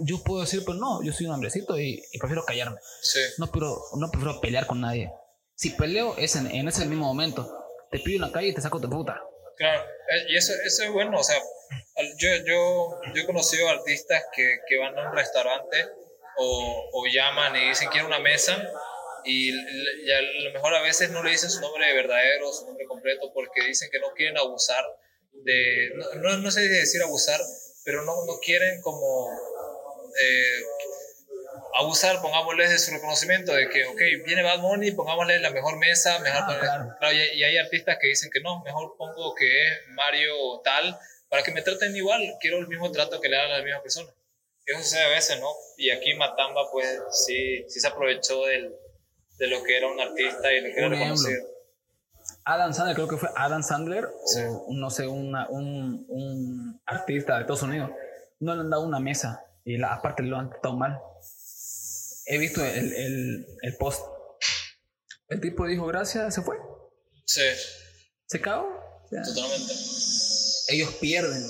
Yo puedo decir, pero no, yo soy un hombrecito y, prefiero callarme. Sí. No, pero, no prefiero pelear con nadie. Si peleo es en, en ese mismo momento. Te pido en la calle y te saco de puta. Claro, eh, y eso, eso es bueno, o sea, yo, yo, yo he conocido artistas que, que van a un restaurante o, o, llaman y dicen quiero una mesa y, a lo mejor a veces no le dicen su nombre verdadero, su nombre completo porque dicen que no quieren abusar de, no, no, sé si decir abusar, pero no, no quieren como eh, abusar, pongámosles de su reconocimiento, de que, ok, viene Bad Bunny, pongámosle la mejor mesa, mejor... Ah, claro. y, hay artistas que dicen que no, mejor pongo que es Mario tal, para que me traten igual, quiero el mismo trato que le dan a la misma persona. Eso sucede a veces, ¿no? Y aquí Matamba, pues, sí, sí se aprovechó del, de lo que era un artista y lo que era reconocido. Adam Sandler, creo que fue Adam Sandler, o no sé, una, un, un, artista de Estados Unidos, no le han dado una mesa y la, aparte lo han tratado mal. He visto el, el, el, post. El tipo dijo gracias, se fue. Sí. Se cagó. Totalmente. Ellos pierden.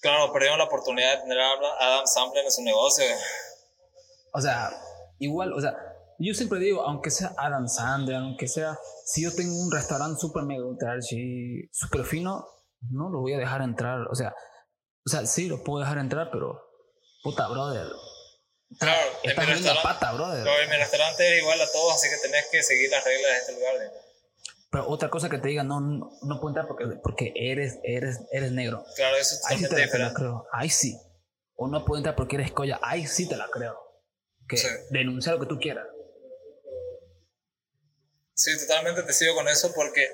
Claro, perdieron la oportunidad de tener a Adam Sandler en su negocio. O sea, igual, o sea, yo siempre digo, aunque sea Adam Sandler, aunque sea, si yo tengo un restaurante súper mega ultra súper fino, no lo voy a dejar entrar. O sea, o sea, sí lo puedo dejar entrar, pero puta, brother. Claro, estás en la pata, brother. en mi restaurante es igual a todos, así que tenés que seguir las reglas de este lugar. Pero otra cosa que te diga, no, no, no puedo entrar porque, porque eres, eres, eres negro. Claro, eso es Ahí sí te la, creo. Ahí sí. O no puedo entrar porque eres colla. Ahí sí te la creo. Que denuncia lo que tú quieras. Sí, totalmente te sigo con eso porque,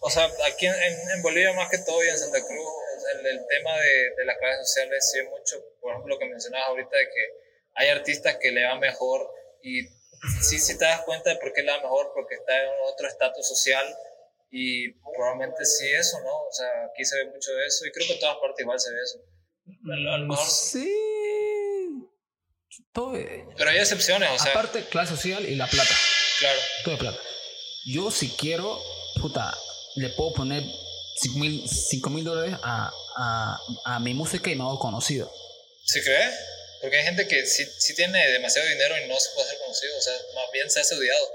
o sea, aquí en, en Bolivia más que todo y en Santa Cruz, el, el tema de, de, las clases sociales sí es mucho, por ejemplo, lo que mencionabas ahorita de que hay artistas que le va mejor y sí, sí te das cuenta de por qué le va mejor, porque está en otro estatus social y probablemente sí eso, ¿no? O sea, aquí se ve mucho de eso y creo que en todas partes igual se ve eso. A lo mejor... Sí. Todo, Pero hay excepciones, o sea. Aparte, clase social y la plata. Claro. Todo de plata yo si quiero, puta, le puedo poner 5 mil dólares a, a, a, mi música y me hago conocido. ¿Sí cree? Porque hay gente que sí, sí, tiene demasiado dinero y no se puede hacer conocido, o sea, más bien se hace odiado.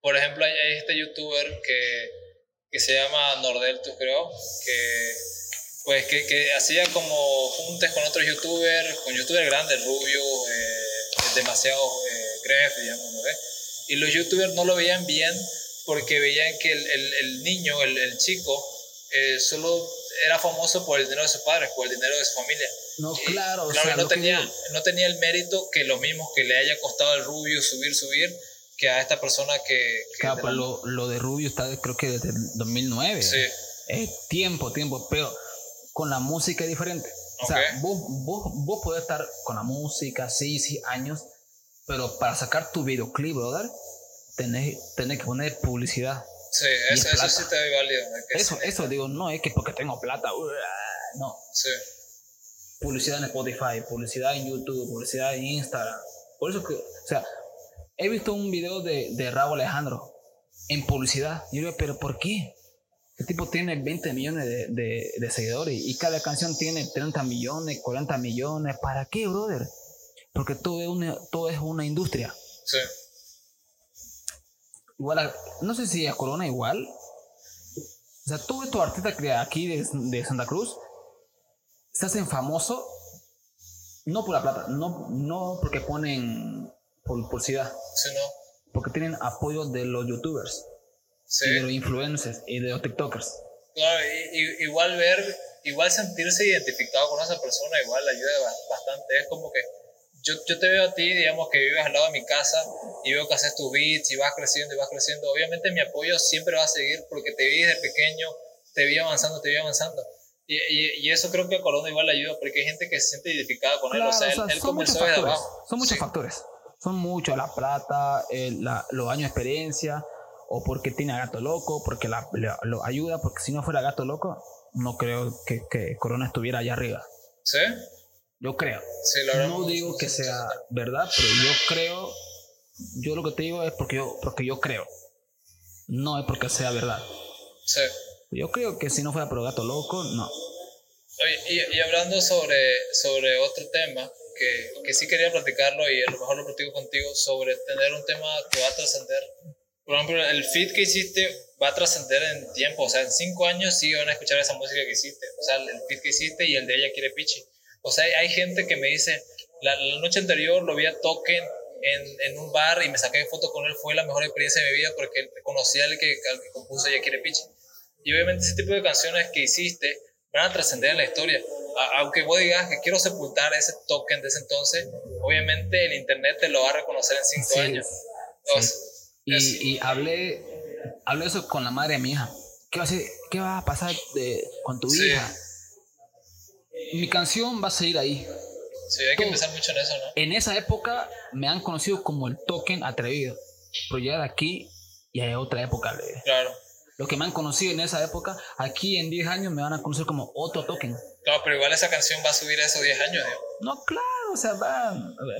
Por ejemplo, hay, este youtuber que, que se llama Nordeltus, creo, que pues que, que, hacía como juntes con otros youtubers, con youtubers grandes, Rubio, eh, demasiado eh, digamos, ¿no? Y los youtubers no lo veían bien porque veían que el, el, el niño, el, el chico, eh, solo era famoso por el dinero de sus padres, por el dinero de su familia. No, claro, claro, no, tenía, no tenía el mérito que lo mismo que le haya costado al Rubio subir, subir, que a esta persona que... claro, pues lo, lo, de Rubio está creo que desde el 2009. Sí. Es tiempo, tiempo, pero con la música es diferente. O sea, vos, vos, vos podés estar con la música, sí, sí, años, pero para sacar tu videoclip, brother, tenés, que poner publicidad. Sí, eso, eso sí te doy válido. Eso, eso digo, no es que porque tengo plata, no. Sí. Publicidad en Spotify, publicidad en YouTube, publicidad en Instagram. Por eso que, o sea, he visto un video de, de Raúl Alejandro en publicidad. Y yo digo, pero ¿por qué? El tipo tiene 20 millones de, de, seguidores y cada canción tiene 30 millones, 40 millones. ¿Para qué, brother? Porque todo es una, todo es una industria. Sí. Igual, no sé si a Corona igual. O sea, todos estos artistas que aquí de, de, Santa Cruz se hacen famosos no por la plata, no, no porque ponen publicidad. Sí, no. Porque tienen apoyo de los youtubers. Y de los influencers y de los tiktokers. Claro, y, igual ver, igual sentirse identificado con esa persona igual ayuda bastante. Es como que yo, yo, te veo a ti, digamos, que vives al lado de mi casa y veo que haces tus beats y vas creciendo y vas creciendo. Obviamente mi apoyo siempre va a seguir porque te vi desde pequeño, te vi avanzando, te vi avanzando. Y, y, eso creo que a Corona igual ayuda porque hay gente que se siente identificada con él. O sea, él, comenzó desde abajo. Son muchos factores. Son muchos, la plata, la, los años de experiencia, o porque tiene a gato loco, porque la, lo ayuda, porque si no fuera gato loco, no creo que, que Corona estuviera allá arriba. ¿Sí? Yo creo. no digo que sea verdad, pero yo creo. Yo lo que te digo es porque yo, porque yo creo. No es porque sea verdad. Sí. Yo creo que si no fuera por gato loco, no. Oye, y, hablando sobre, sobre otro tema, que, que, sí quería platicarlo y a lo mejor lo platico contigo, sobre tener un tema que va a trascender. Por ejemplo, el feed que hiciste va a trascender en tiempo, o sea, en cinco años sí van a escuchar esa música que hiciste. O sea, el feed que hiciste y el de ella quiere pichi. O sea, hay gente que me dice, la, noche anterior lo vi a Token en, en, un bar y me saqué foto con él, fue la mejor experiencia de mi vida porque conocí al que, al que compuso Ya Quiere Pichi. Y obviamente ese tipo de canciones que hiciste van a trascender en la historia. aunque vos digas que quiero sepultar ese token de ese entonces, obviamente el Internet te lo va a reconocer en cinco años. y, y, hablé, hablé eso con la madre de mi hija. ¿Qué va a, qué va a pasar de, con tu hija? Mi canción va a seguir ahí. Sí, hay que pensar mucho en eso, ¿no? En esa época me han conocido como el token atrevido. Pero ya de aquí y hay otra época. Claro. Los que me han conocido en esa época, aquí en 10 años me van a conocer como otro token. Claro, pero igual esa canción va a subir a esos 10 años, No, claro, o sea, va,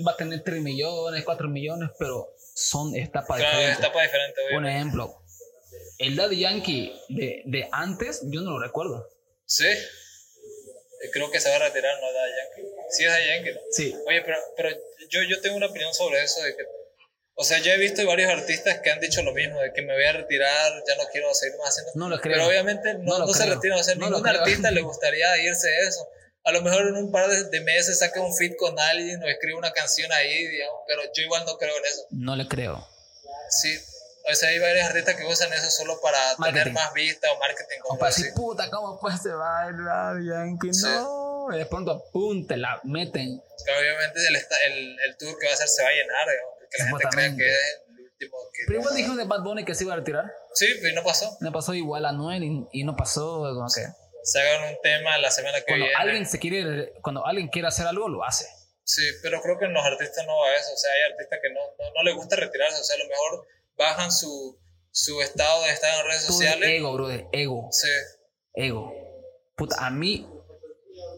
va a tener 3 millones, 4 millones, pero son etapas claro, diferentes. etapas diferentes, Un ejemplo, el Daddy Yankee de, de antes, yo no lo recuerdo. Sí. Creo que se va a retirar, ¿no? Daddy Yankee. Sí, es Yankee. Sí. Oye, pero, pero yo, yo tengo una opinión sobre eso, de que o sea, yo he visto varios artistas que han dicho lo mismo, de que me voy a retirar, ya no quiero seguir más haciendo. No lo creo. Pero obviamente no, no, se retiran. O sea, ningún artista le (laughs) gustaría irse a eso. A lo mejor en un par de, meses saca un feat con alguien o escribe una canción ahí, digamos, pero yo igual no creo en eso. No le creo. Sí. O sea, hay varios artistas que usan eso solo para tener más vista o marketing. o para decir, puta, ¿cómo pues se bailar, Yankee? No. Y de pronto, pum, te la meten. obviamente el, el, el, tour que va a hacer se va a llenar, digamos que la gente cree que es el último. Que Pero igual dijeron de Bad Bunny que se iba a retirar. Sí, pero no pasó. No pasó igual a Noel y, no pasó. Como que... Se hagan un tema la semana que cuando viene. Alguien se quiere, cuando alguien quiere hacer algo, lo hace. Sí, pero creo que en los artistas no va eso. O sea, hay artistas que no, no, no les gusta retirarse. O sea, a lo mejor bajan su, su estado de estar en redes sociales. Ego, brother, ego. Sí. Ego. Puta, a mí,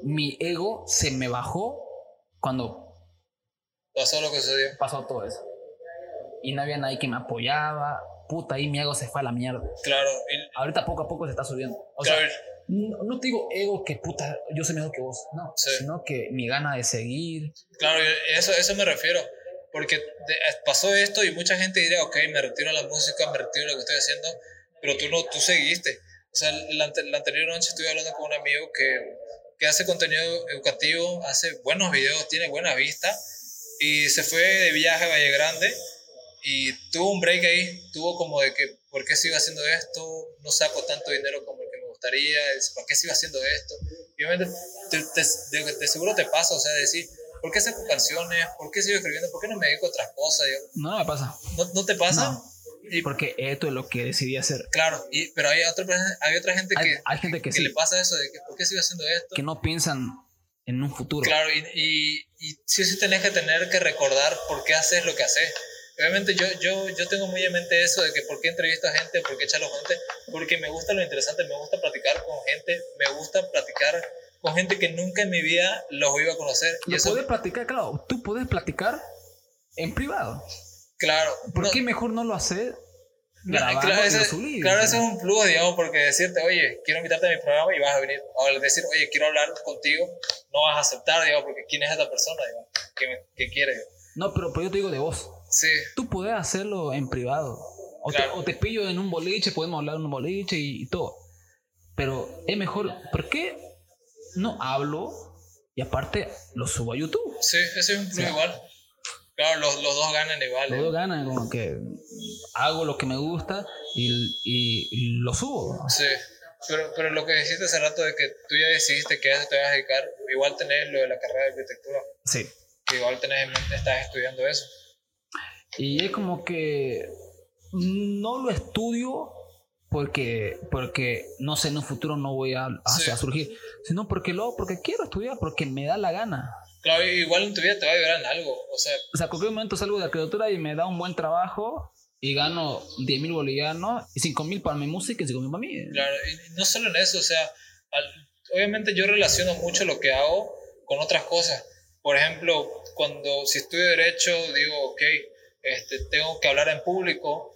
mi ego se me bajó cuando Pasó lo que sucedió. Pasó todo eso. Y no había nadie que me apoyaba. Puta, ahí mi ego se fue a la mierda. Claro. Ahorita poco a poco se está subiendo. O sea, no, te digo ego que puta, yo soy mejor que vos. No. Sino que mi gana de seguir. Claro, eso, eso me refiero. Porque pasó esto y mucha gente diría, ok, me retiro la música, me retiro lo que estoy haciendo, pero tú no, tú seguiste. O sea, la, la anterior noche estuve hablando con un amigo que, que hace contenido educativo, hace buenos videos, tiene buena vista, y se fue de viaje a Valle Grande y tuvo un break ahí, tuvo como de que, ¿por qué sigo haciendo esto? No saco tanto dinero como el que me gustaría, ¿por qué sigo haciendo esto? Y obviamente, de, seguro te pasa, o sea, decir, ¿por qué saco canciones? ¿Por qué sigo escribiendo? ¿Por qué no me dedico a otras cosas? No, no me pasa. ¿No, te pasa? Y, porque esto es lo que decidí hacer. Claro, y, pero hay otra, hay otra gente que, hay gente que, le pasa eso, de que ¿por qué sigo haciendo esto? Que no piensan en un futuro. Claro, y, y, y sí sí tenés que tener que recordar por qué haces lo que haces. Obviamente yo, yo, yo tengo muy en mente eso de que por qué entrevisto a gente, por qué echarlo gente, porque me gusta lo interesante, me gusta platicar con gente, me gusta platicar con gente que nunca en mi vida los iba a conocer. y eso... puedes platicar, claro, tú puedes platicar en privado. Claro. ¿Por qué mejor no lo haces claro, ese, claro, es un plus, digamos, porque decirte, oye, quiero invitarte a mi programa y vas a venir. O decir, oye, quiero hablar contigo, no vas a aceptar, digamos, porque ¿quién es esta persona, digamos, que, quiere? No, pero, pero yo te digo de vos. Sí. Tú puedes hacerlo en privado. O, te, o te, pillo en un boliche, podemos hablar en un boliche y, todo. Pero es mejor, ¿por qué no hablo y aparte lo subo a YouTube? Sí, ese es un plus igual. Claro, los, los, dos ganan igual. Los ¿eh? dos ganan, como que hago lo que me gusta y, y, lo subo. Sí, pero, pero lo que dijiste hace rato de que tú ya decidiste que a eso te vas a dedicar, igual tenés lo de la carrera de arquitectura. Sí. Que igual tenés en mente, estás estudiando eso. Y es como que no lo estudio porque, porque no sé, en un futuro no voy a, a, surgir, sino porque lo porque quiero estudiar, porque me da la gana. Claro, igual en tu vida te va a ayudar en algo. O sea, o sea, cualquier momento salgo de arquitectura y me da un buen trabajo y gano 10 mil bolivianos y 5 mil para mi música y 5 mil para mí. Claro, y no solo en eso, o sea, obviamente yo relaciono mucho lo que hago con otras cosas. Por ejemplo, cuando si estudio derecho, digo, ok, este, tengo que hablar en público,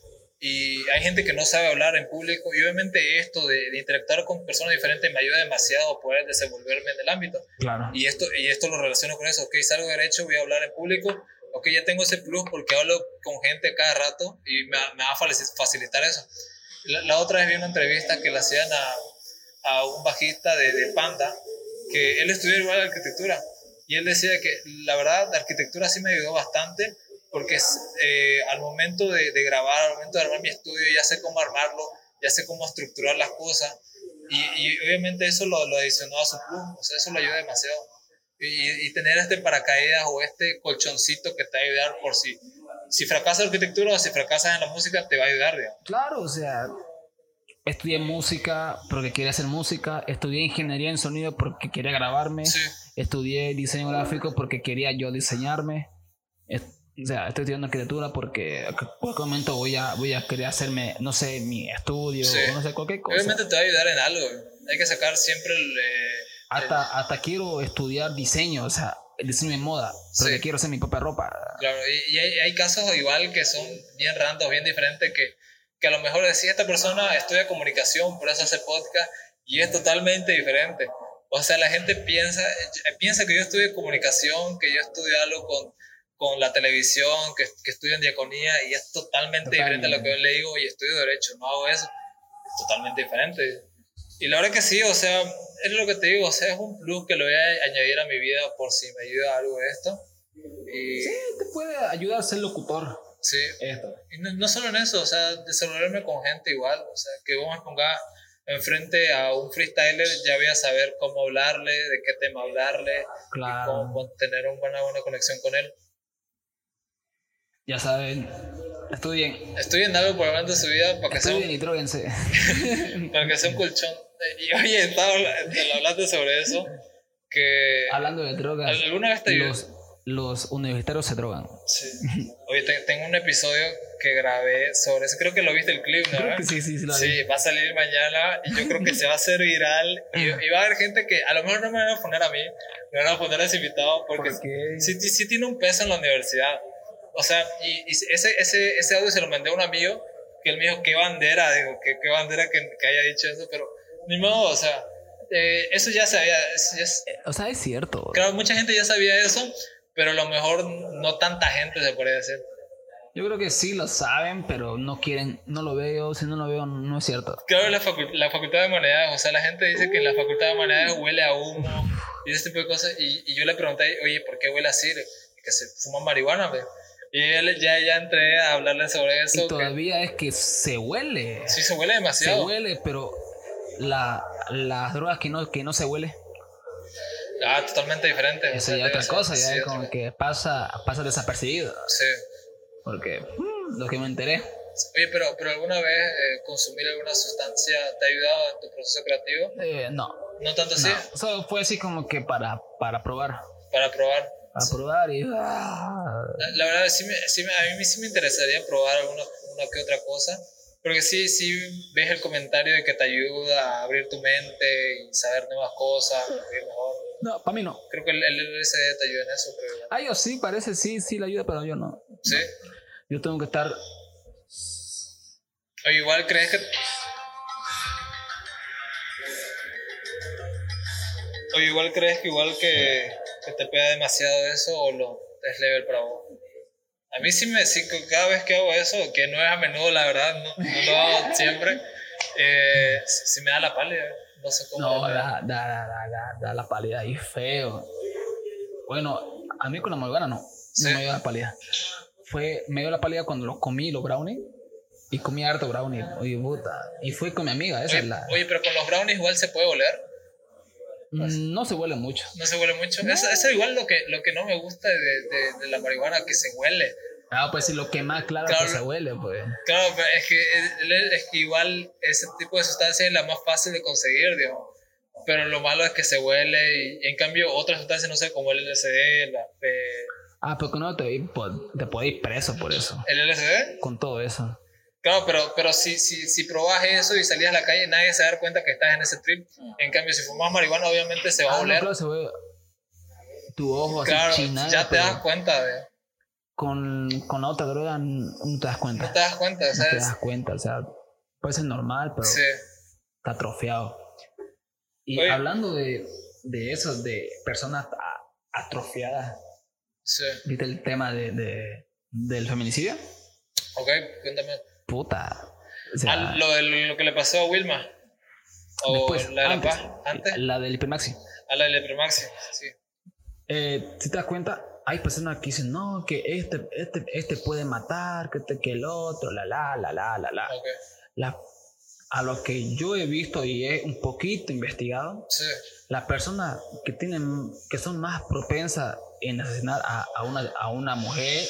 y hay gente que no sabe hablar en público y obviamente esto de, interactuar con personas diferentes me ayuda demasiado a poder desenvolverme en el ámbito. Claro. Y esto, y esto lo relaciono con eso, ok, salgo derecho, voy a hablar en público, ok, ya tengo ese plus porque hablo con gente cada rato y me, me va a facilitar eso. La, otra vez vi una entrevista que le hacían a, a un bajista de, de, Panda, que él estudió igual arquitectura y él decía que la verdad la arquitectura sí me ayudó bastante porque eh, al momento de, grabar, al momento de armar mi estudio, ya sé cómo armarlo, ya sé cómo estructurar las cosas. Y, obviamente eso lo, lo, adicionó a su plus, o sea, eso lo ayuda demasiado. Y, y, tener este paracaídas o este colchoncito que te va a ayudar por si, si fracasas en arquitectura o si fracasas en la música, te va a ayudar. Digamos. Claro, o sea, estudié música porque quería hacer música, estudié ingeniería en sonido porque quería grabarme, estudié diseño gráfico porque quería yo diseñarme. O sea, estoy estudiando arquitectura porque en cualquier momento voy a, voy a querer hacerme, no sé, mi estudio o no sé, cualquier cosa. Obviamente te va a ayudar en algo. Hay que sacar siempre el... Eh, hasta, hasta quiero estudiar diseño, o sea, el diseño de moda, porque quiero hacer mi propia ropa. Claro, y, hay, hay, casos igual que son bien random, bien diferentes, que, que a lo mejor decía esta persona estudia comunicación, por eso hace podcast, y es totalmente diferente. O sea, la gente piensa, piensa que yo estudio comunicación, que yo estudio algo con con la televisión, que, que estudio en diaconía y es totalmente, diferente a lo que yo le digo, y estudio derecho, no hago eso. Es totalmente diferente. Y la verdad que sí, o sea, es lo que te digo, o sea, es un plus que lo voy a añadir a mi vida por si me ayuda algo esto. Y, sí, te puede ayudar a ser locutor. Sí. Esto. Y no, no, solo en eso, o sea, desenvolverme con gente igual, o sea, que vos me pongas enfrente a un freestyler, ya voy a saber cómo hablarle, de qué tema hablarle, claro. cómo tener una buena, buena conexión con él. Ya saben, estudien. Estudien algo por el de su vida para que estudien y tróguense. (laughs) para que sea un colchón. Y oye, estaba hablando sobre eso. Que hablando de drogas. ¿Alguna vez te los, los universitarios se drogan. Sí. Oye, tengo un episodio que grabé sobre eso. Creo que lo viste el clip, ¿no? sí, sí, sí. sí, va a salir mañana y yo creo que se va a hacer viral. Y, va a haber gente que a lo mejor no me van a poner a mí, me van a poner a ese invitado porque sí, sí tiene un peso en la universidad. O sea, y, ese, ese, ese audio se lo mandé a un amigo que él me dijo, qué bandera, digo, qué, qué bandera que, que, haya dicho eso, pero ni modo, o sea, eh, eso ya sabía. o sea, es cierto. Claro, mucha gente ya sabía eso, pero a lo mejor no tanta gente se puede decir. Yo creo que sí lo saben, pero no quieren, no lo veo, si no lo veo no es cierto. Claro, la, la facultad de humanidades, o sea, la gente dice que en la facultad de humanidades huele a humo y ese tipo de cosas, y, y yo le pregunté, oye, ¿por qué huele así? Que se fuma marihuana, ¿ve? Y él, ya, ya entré a hablarle sobre eso. Y todavía es que se huele. Sí, se huele demasiado. Se huele, pero la, las drogas que no, que no se huele. Ah, totalmente diferente. Eso ya es otra cosa, ya es como que pasa, pasa desapercibido. Sí. Porque mm, lo que me enteré. Oye, pero, pero ¿alguna vez eh, consumir alguna sustancia te ha ayudado en tu proceso creativo? Eh, no. ¿No tanto así? No. fue así como que para, para probar. Para probar a probar y... Ah. La, verdad, sí, sí, a mí sí me interesaría probar alguna una que otra cosa, porque sí, sí ves el comentario de que te ayuda a abrir tu mente y saber nuevas cosas, vivir mejor. No, para mí no. Creo que el, el LSD te ayuda en eso. Pero... Ah, yo sí, parece, sí, sí, la ayuda, pero yo no. Sí. Yo tengo que estar... O igual crees que... O igual crees que igual que que te pega demasiado eso o lo es level para vos? A mí sí me, sí, cada vez que hago eso, que no es a menudo la verdad, no, no lo hago (laughs) siempre, eh, sí, me da la pálida, no sé cómo. No, da, da, da, da, la pálida ahí feo. Bueno, a mí con la marihuana no, no me dio la pálida. Fue, me dio la pálida cuando los comí, los brownies. Y comí harto brownie, oye puta. Y fui con mi amiga, esa oye, es la. Oye, pero con los brownies igual se puede oler. No se huele mucho. No se huele mucho. Eso, es igual lo que, lo que no me gusta de, de, de la marihuana, que se huele. Ah, pues si lo que más claro, que se huele, pues. Claro, pero es que, es que igual ese tipo de sustancia es la más fácil de conseguir, digamos. Pero lo malo es que se huele y, en cambio otras sustancias, no sé, como el LSD, la... Ah, pero no te, te ir preso por eso. ¿El LSD? Con todo eso. Claro, pero, pero si, si, si probas eso y salías a la calle, nadie se va a dar cuenta que estás en ese trip. En cambio, si fumas marihuana, obviamente se va a ah, oler. claro, se ve tu ojo así claro, ya te das cuenta de... Con, con la otra droga no te das cuenta. No te das cuenta, ¿sabes? No te das cuenta, o sea, puede ser normal, pero sí. está atrofiado. Y hablando de, de eso, de personas atrofiadas, sí. ¿viste el tema de, de, del feminicidio? Ok, cuéntame puta. Ah, lo, de, lo que le pasó a Wilma. O la de antes, la antes. La del Hipermaxi. A la del Hipermaxi, sí. Eh, si te das cuenta, hay personas que dicen, no, que este, este, este puede matar, que este, que el otro, la, la, la, la, la, la. Okay. la a lo que yo he visto y he un poquito investigado, las personas que tienen, que son más propensas en asesinar a, a, una, a una mujer,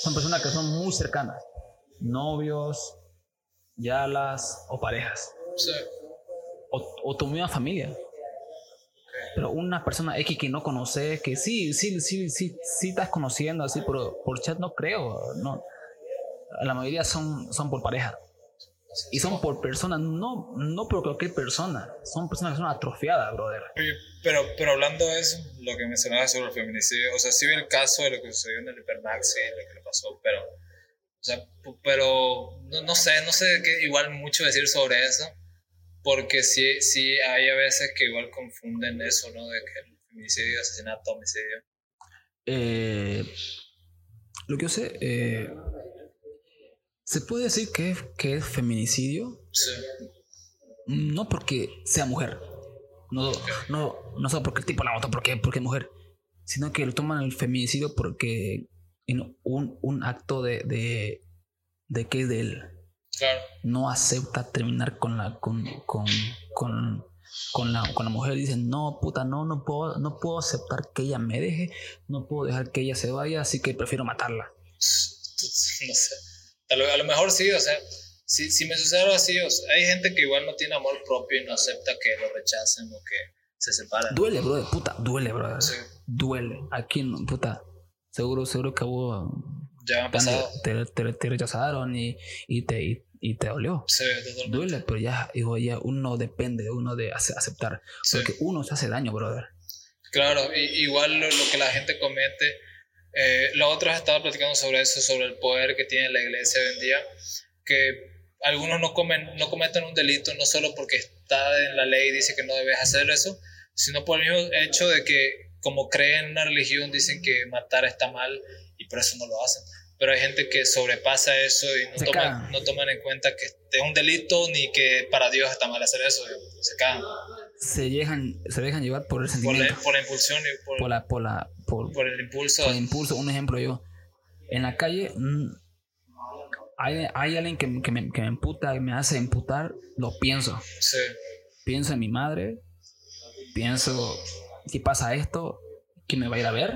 son personas que son muy cercanas, novios, yalas o parejas. O, o tu misma familia. Pero una persona X que no conoces, que sí, sí, sí, sí, sí estás conociendo así, pero por chat no creo. No. La mayoría son, son por pareja. Y son por personas, no, no por cualquier persona. Son personas que son atrofiadas, brother. Pero, pero hablando de eso, lo que mencionabas sobre el feminicidio, o sea, sí vi el caso de lo que sucedió en el Hipermaxi, lo que le pasó, pero, o sea, pero no, no sé, no sé qué, igual mucho decir sobre eso porque sí, sí hay a veces que igual confunden eso, ¿no? De que el feminicidio, asesinato, homicidio. Eh, lo que yo sé, eh, ¿se puede decir que, que es feminicidio? Sí. No porque sea mujer. No, no, no solo porque el tipo la mató porque, porque es mujer. Sino que lo toman el feminicidio porque en un, un acto de, de, de que es de él no acepta terminar con la, con, con, con, con, la, con la mujer. Dicen, no, puta, no, no puedo, no puedo aceptar que ella me deje, no puedo dejar que ella se vaya, así que prefiero matarla. (laughs) No sé. A lo, mejor sí, o sea, si, si me sucede algo así, hay gente que igual no tiene amor propio y no acepta que lo rechacen o que se separan. Duele, brother, puta, duele, brother. Duele. Aquí, puta, seguro, seguro que hubo... Ya pasado. Te, te, rechazaron y, y te, y te dolió. Sí, Duele, pero ya, digo, ya uno depende de uno de aceptar. Porque uno se hace daño, brother. Claro, igual lo, que la gente comete. Eh, la otra estaba platicando sobre eso, sobre el poder que tiene la iglesia hoy en día. Que algunos no, comen, no cometen un delito no solo porque está en la ley y dice que no debes hacer eso, sino por el mismo hecho de que, como creen en una religión, dicen que matar está mal y por eso no lo hacen pero hay gente que sobrepasa eso y no, toman, no toman en cuenta que es un delito ni que para Dios está mal hacer eso, se caen. Se dejan, se dejan llevar por el sentimiento. Por la, impulsión y por, la, por, la, por, el impulso. Por el impulso. Un ejemplo yo, en la calle mm, hay, hay alguien que, que, me, que me emputa y me hace imputar, lo pienso. Sí. Pienso en mi madre, pienso, si pasa esto, ¿quién me va a ir a ver?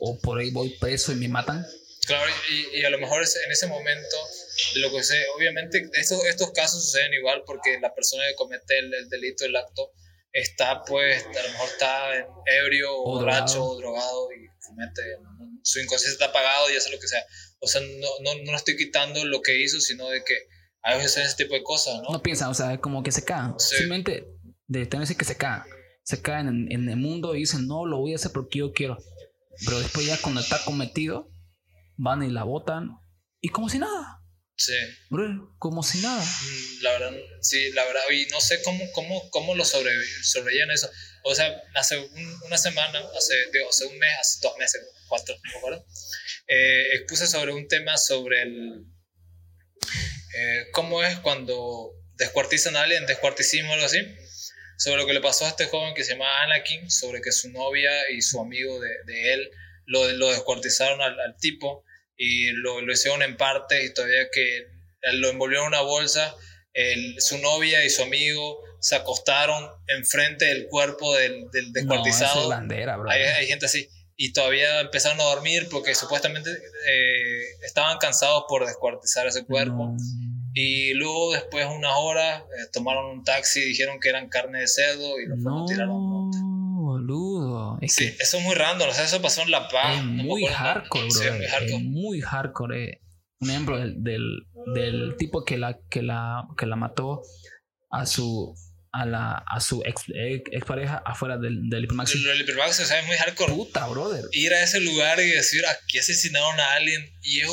O por ahí voy preso y me matan. Claro, y, y, a lo mejor en ese momento, lo que sé, obviamente estos, estos casos suceden igual porque la persona que comete el, delito, el acto, está pues, a lo mejor está ebrio o, borracho o drogado y comete, su inconsciencia está apagado y hace lo que sea. O sea, no, no, no estoy quitando lo que hizo, sino de que a veces ese tipo de cosas, ¿no? No piensan, o sea, como que se caen. Simplemente de tenerse que se caen. Se caen en, en el mundo y dicen, no, lo voy a hacer porque yo quiero. Pero después ya cuando está cometido, van y la botan y como si nada. Sí. como si nada. Mm, la verdad, sí, la verdad, y no sé cómo, cómo, cómo lo sobre, eso. O sea, hace una semana, hace, digo, hace un mes, hace dos meses, cuatro, no me acuerdo, eh, expuse sobre un tema sobre el. Eh, cómo es cuando descuartizan a alguien, descuarticismo o algo así, sobre lo que le pasó a este joven que se llama Anakin, sobre que su novia y su amigo de, de él lo, lo descuartizaron al, al, tipo y lo, lo, hicieron en parte y todavía que lo envolvieron en una bolsa, su novia y su amigo se acostaron enfrente del cuerpo del, del descuartizado. hay, gente así. Y todavía empezaron a dormir porque supuestamente eh, estaban cansados por descuartizar ese cuerpo. Y luego, después de unas horas, eh, tomaron un taxi y dijeron que eran carne de cerdo y lo fueron tiraron boludo. sí, eso es muy random. O sea, eso pasó en La Paz. Es muy, hardcore, bro. muy hardcore. muy hardcore. Eh. Un ejemplo del, del, del, tipo que la, que, la, que la mató a su a, la, a su ex, ex, pareja afuera del, del hipermaxi. El, el hipermaxi, o sea, es muy hardcore. Puta, brother. Ir a ese lugar y decir, aquí asesinaron a alguien. Y yo,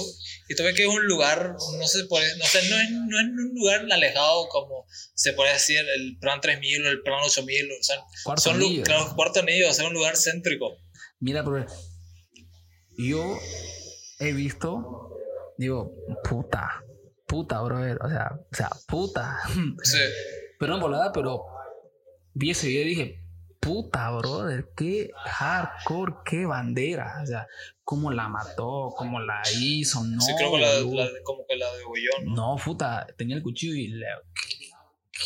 y tú ves que es un lugar, no sé, no, sé no, es, no es un lugar alejado como se puede decir el plan 3000 o el plan 8000. O sea, cuarto son anillo. Claro, cuarto anillo, o sea, un lugar céntrico. Mira, bro, yo he visto, digo, puta, puta, brother, o sea, o sea, puta. Sí. (laughs) Pero no volada, pero vi ese video y dije, puta, brother, qué hardcore, qué bandera. O sea, cómo la mató, cómo la hizo, no. Sí, creo que la, como que la degolló, ¿no? No, puta, tenía el cuchillo y le.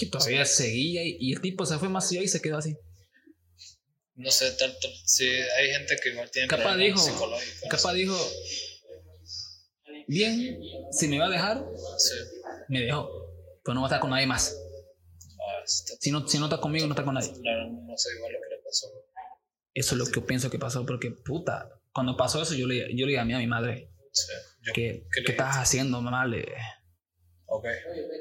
Todavía seguía y, el tipo se fue más allá y se quedó así. No sé, tanto. Sí, hay gente que igual tiene capaz dijo, Capaz dijo, bien, si me va a dejar, me dejó. Pero no va a estar con nadie más. Ah, si, no, si no está conmigo, no está con nadie. Claro, no sé igual lo que le pasó. Eso es lo que pienso que pasó, porque puta, cuando pasó eso, yo le, yo le llamé a mi madre. Sí. ¿Qué, ¿qué, estás haciendo, mamá? Le, Ok.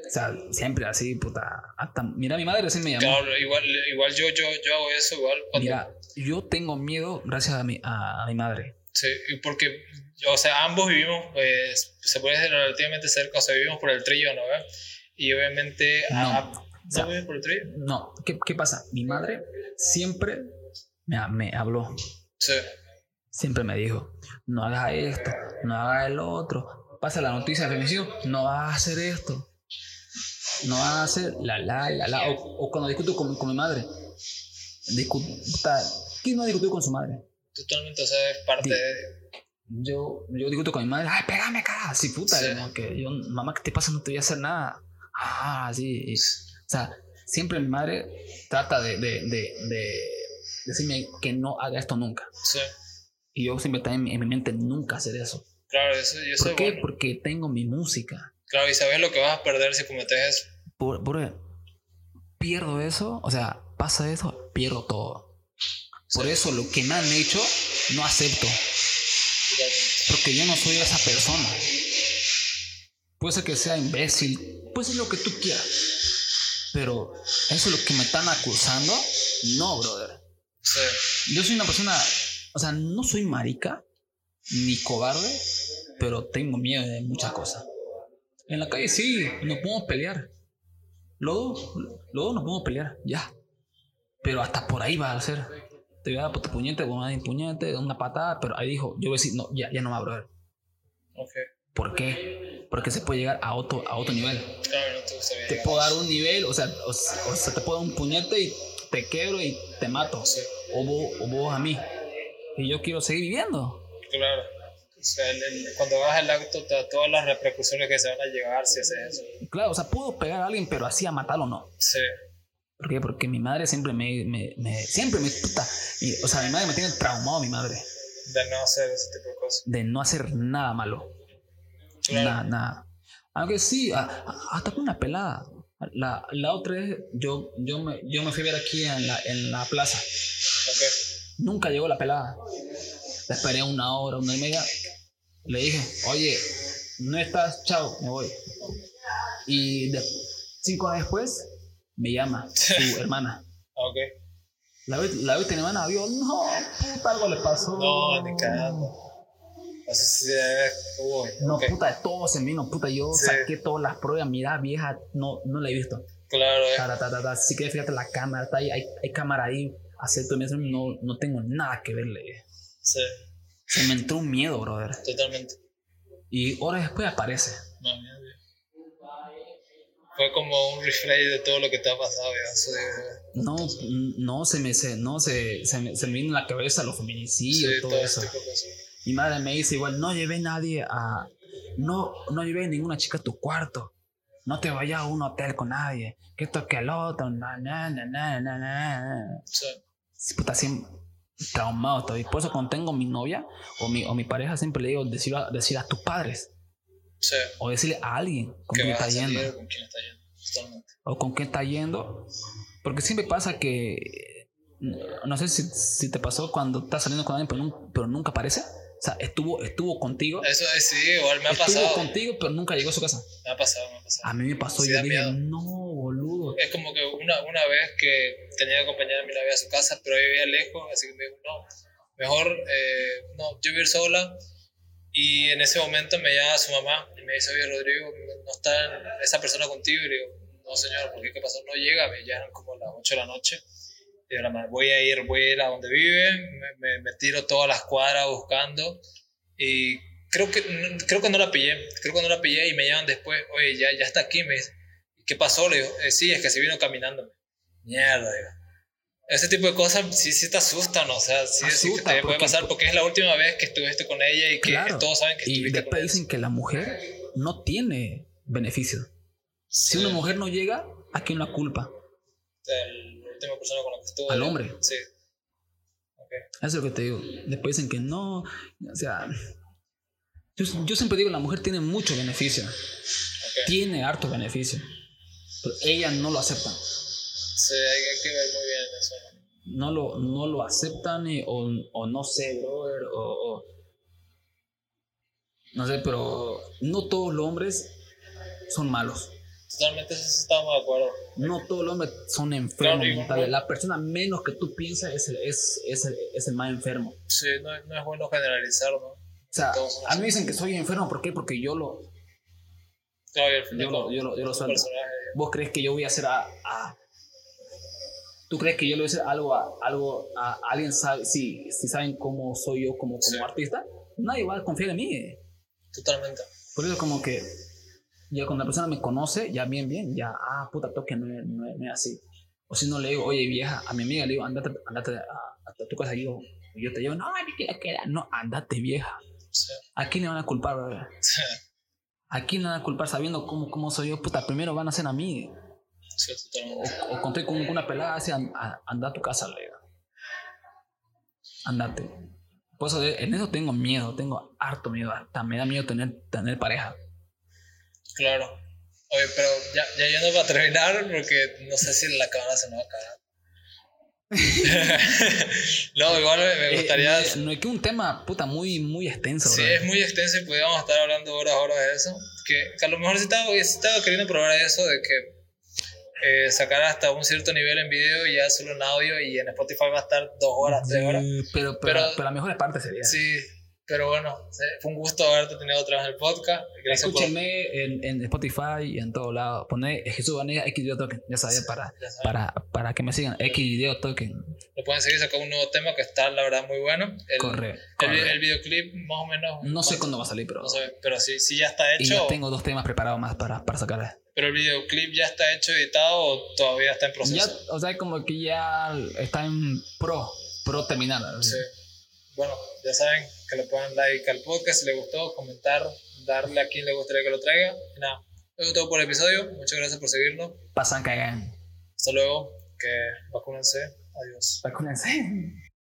O sea, siempre así, puta. Hasta, mira, mi madre sí me llamó. Claro, igual, igual yo, yo, yo hago eso, igual. Mira, yo tengo miedo gracias a mi, a, mi madre. Sí, porque, o sea, ambos vivimos, pues, se puede decir relativamente cerca, o sea, vivimos por el trillo, ¿no? Y obviamente... No, ¿No por? No, ¿Qué, ¿qué, pasa? Mi madre siempre me, me habló. Sí. Siempre me dijo, no hagas esto, no hagas el otro, pasa la noticia de femicidio, no vas a hacer esto. No vas a hacer la la la la. O, cuando discuto con, con mi madre. Discuta, ¿Quién no ha discutido con su madre? Totalmente, o sea, es parte de. Yo, yo discuto con mi madre, ay, pégame acá, sí, puta, que yo, mamá, ¿qué te pasa? No te voy a hacer nada. Ah, sí. O sea, siempre mi madre trata de, de, de, de decirme que no haga esto nunca. Sí. Y yo siempre también en mi mente nunca hacer eso. Claro, eso, eso ¿Por qué? Porque tengo mi música. Claro, y sabes lo que vas a perder si cometes eso. Por, por, pierdo eso, o sea, pasa eso, pierdo todo. Por eso lo que me han hecho, no acepto. Porque yo no soy esa persona. Puede ser que sea imbécil, puede ser lo que tú quieras. Pero eso es lo que me están acusando. No, brother. Sí. Yo soy una persona, o sea, no soy marica, ni cobarde, pero tengo miedo de muchas cosas. En la calle sí, nos podemos pelear. Los dos nos podemos pelear, ya. Pero hasta por ahí va a ser. Te voy a dar tu puñete, una puñete, una patada, pero ahí dijo, yo voy a decir, no, ya, ya no va a brother. Okay. ¿Por qué? Porque se puede llegar a otro, a otro nivel. Claro, no te, te puedo dar un nivel, o sea, o, sea, te puedo dar un puñete y te quebro y te mato. O, vos, o vos a mí. Y yo quiero seguir viviendo. Claro. O sea, cuando vas al acto, todas las repercusiones que se van a llevar si haces eso. Claro, o sea, puedo pegar a alguien, pero así a matarlo no. Sí. ¿Por qué? Porque mi madre siempre me, me, siempre me puta. o sea, mi madre me tiene traumado, mi madre. De no hacer ese tipo de cosas. De no hacer nada malo. Nada, nada. Aunque sí, hasta con una pelada. La, la otra vez, yo, yo, me, yo me fui a ver aquí en la, en la plaza. Okay. Nunca llegó la pelada. La esperé una hora, una y media. Le dije, oye, no estás, chao, me voy. Y cinco horas después me llama su (laughs) hermana. Ok. La vez, la vez hermana vio, no, puta, algo le pasó. No, No, puta, de todo se vino, puta, yo saqué todas las pruebas, mira, vieja, no, no la he visto. Claro, eh. Si quieres, fíjate la cámara, está ahí, hay, hay cámara ahí, acepto, no, no tengo nada que verle. Sí. Se me entró un miedo, brother. Totalmente. Y horas después aparece. No, Fue como un refresh de todo lo que te ha pasado ya. No, no se me, se, no, se, se, me, se me vino en la cabeza los feminicidios y todo, eso. Mi madre me dice igual, no llevé nadie a... No, no llevé ninguna chica a tu cuarto. No te vayas a un hotel con nadie. Que esto que el otro. Na, na, na, na, na, Sí. Puta, siempre, traumado todavía. Por eso cuando tengo mi novia o mi, o mi pareja siempre le digo decir a, decir a tus padres. Sí. O decirle a alguien con quién está yendo. Con quién está yendo. Totalmente. O con quién está yendo. Porque siempre pasa que... No sé si, si te pasó cuando estás saliendo con alguien pero, pero nunca aparece. Sea, estuvo, estuvo contigo. Eso sí, igual me ha estuvo pasado. Estuvo contigo, pero nunca llegó a su casa. Me ha pasado, me ha pasado. A mí me pasó y yo dije, no, boludo. Es como que una, una vez que tenía que acompañar a mi novia a su casa, pero ella vivía lejos, así que me dijo, no, mejor, eh, no, yo vivir sola. Y en ese momento me llama su mamá y me dice, oye, Rodrigo, ¿no está esa persona contigo? Y le digo, no, señor, ¿por qué? ¿Qué pasó? No llega, me llaman como las 8 de la noche. Y yo, voy a ir, voy a ir a donde vive, me, me, tiro todas las cuadras buscando y creo que, creo que no la pillé, creo que no la pillé y me llaman después, oye, ya, ya está aquí, me dice, ¿qué pasó? Le digo, eh, sí, es que se vino caminando. Mierda, digo. Ese tipo de cosas sí, sí te asustan, o sea, sí, sí te puede pasar porque es la última vez que estuviste con ella y que todos saben que estuviste Y después dicen que la mujer no tiene beneficio. Si una mujer no llega, ¿a quién la culpa? La última persona con la que estuvo. Al hombre. Sí. Eso es lo que te digo. Después dicen que no. O sea, yo, yo siempre digo, la mujer tiene mucho beneficio. Tiene harto beneficio. Pero ellas no lo aceptan. Sí, hay, que ver muy bien eso. No lo, no lo aceptan o, o, no sé, brother, o, no sé, pero no todos los hombres son malos. Totalmente estamos de acuerdo. No todos los hombres son enfermos mentales. La persona menos que tú piensas es el, es, es el, es el más enfermo. Sí, no, no, es bueno generalizar, ¿no? O sea, a mí me dicen que soy enfermo, ¿por qué? Porque yo lo... Claro, yo, lo, yo, lo, yo lo suelto. ¿Vos crees que yo voy a hacer a, a... ¿Tú crees que yo le voy a hacer algo a, algo a, alguien? Sabe, si, si saben cómo soy yo como, como artista, nadie va a confiar en mí. Totalmente. Por eso como que ya cuando la persona me conoce, ya bien, bien, ya, ah, puta, toque, no, no, no es así. O si no le digo, oye, vieja, a mi amiga le digo, andate, andate a, a tu casa. Y yo, yo te digo, no, que la queda. No, andate, vieja. ¿A quién le van a culpar, bebé? ¿A quién le van a culpar sabiendo cómo, cómo soy yo? Puta, primero van a ser a mí. Sí, o, o conté con una pelada así, anda a tu casa, le Andate. Pues en eso tengo miedo, tengo harto miedo. Hasta me da miedo tener, tener pareja. Claro. Oye, pero ya, ya yendo para terminar, porque no sé si la cámara se me va a cagar. (laughs) no, igual me, eh, gustaría. no, es que un tema puta muy, muy extenso. Sí, es muy extenso y podríamos estar hablando horas, horas de eso. Que, a lo mejor si estaba, si estaba queriendo probar eso de que eh, sacar hasta un cierto nivel en video y ya solo en audio y en Spotify va a estar dos horas, tres horas. pero, pero, pero, la mejor parte sería. Sí, pero bueno, fue un gusto haberte tenido otra vez en el podcast. Gracias Escúchenme en, en, Spotify y en todos lados. Poné Jesús Vanilla X Video Token. Ya sabía, para, para, para que me sigan. X Video Token. Lo pueden seguir, sacó un nuevo tema que está, la verdad, muy bueno. El, corre, el, videoclip, más o menos. No sé cuándo va a salir, pero. No sé, pero sí, sí ya está hecho. Y ya tengo dos temas preparados más para, para sacar. Pero el videoclip ya está hecho, editado o todavía está en proceso. Ya, o sea, como que ya está en pro, pro. Sí. Bueno, ya saben que le pongan like al podcast si les gustó, comentar, darle a quien le gustaría que lo traiga. Y nada, eso es todo por el episodio. Muchas gracias por seguirnos. Pasan, caigan. Hasta luego. Que vacúnense. Adiós. Vacúnense.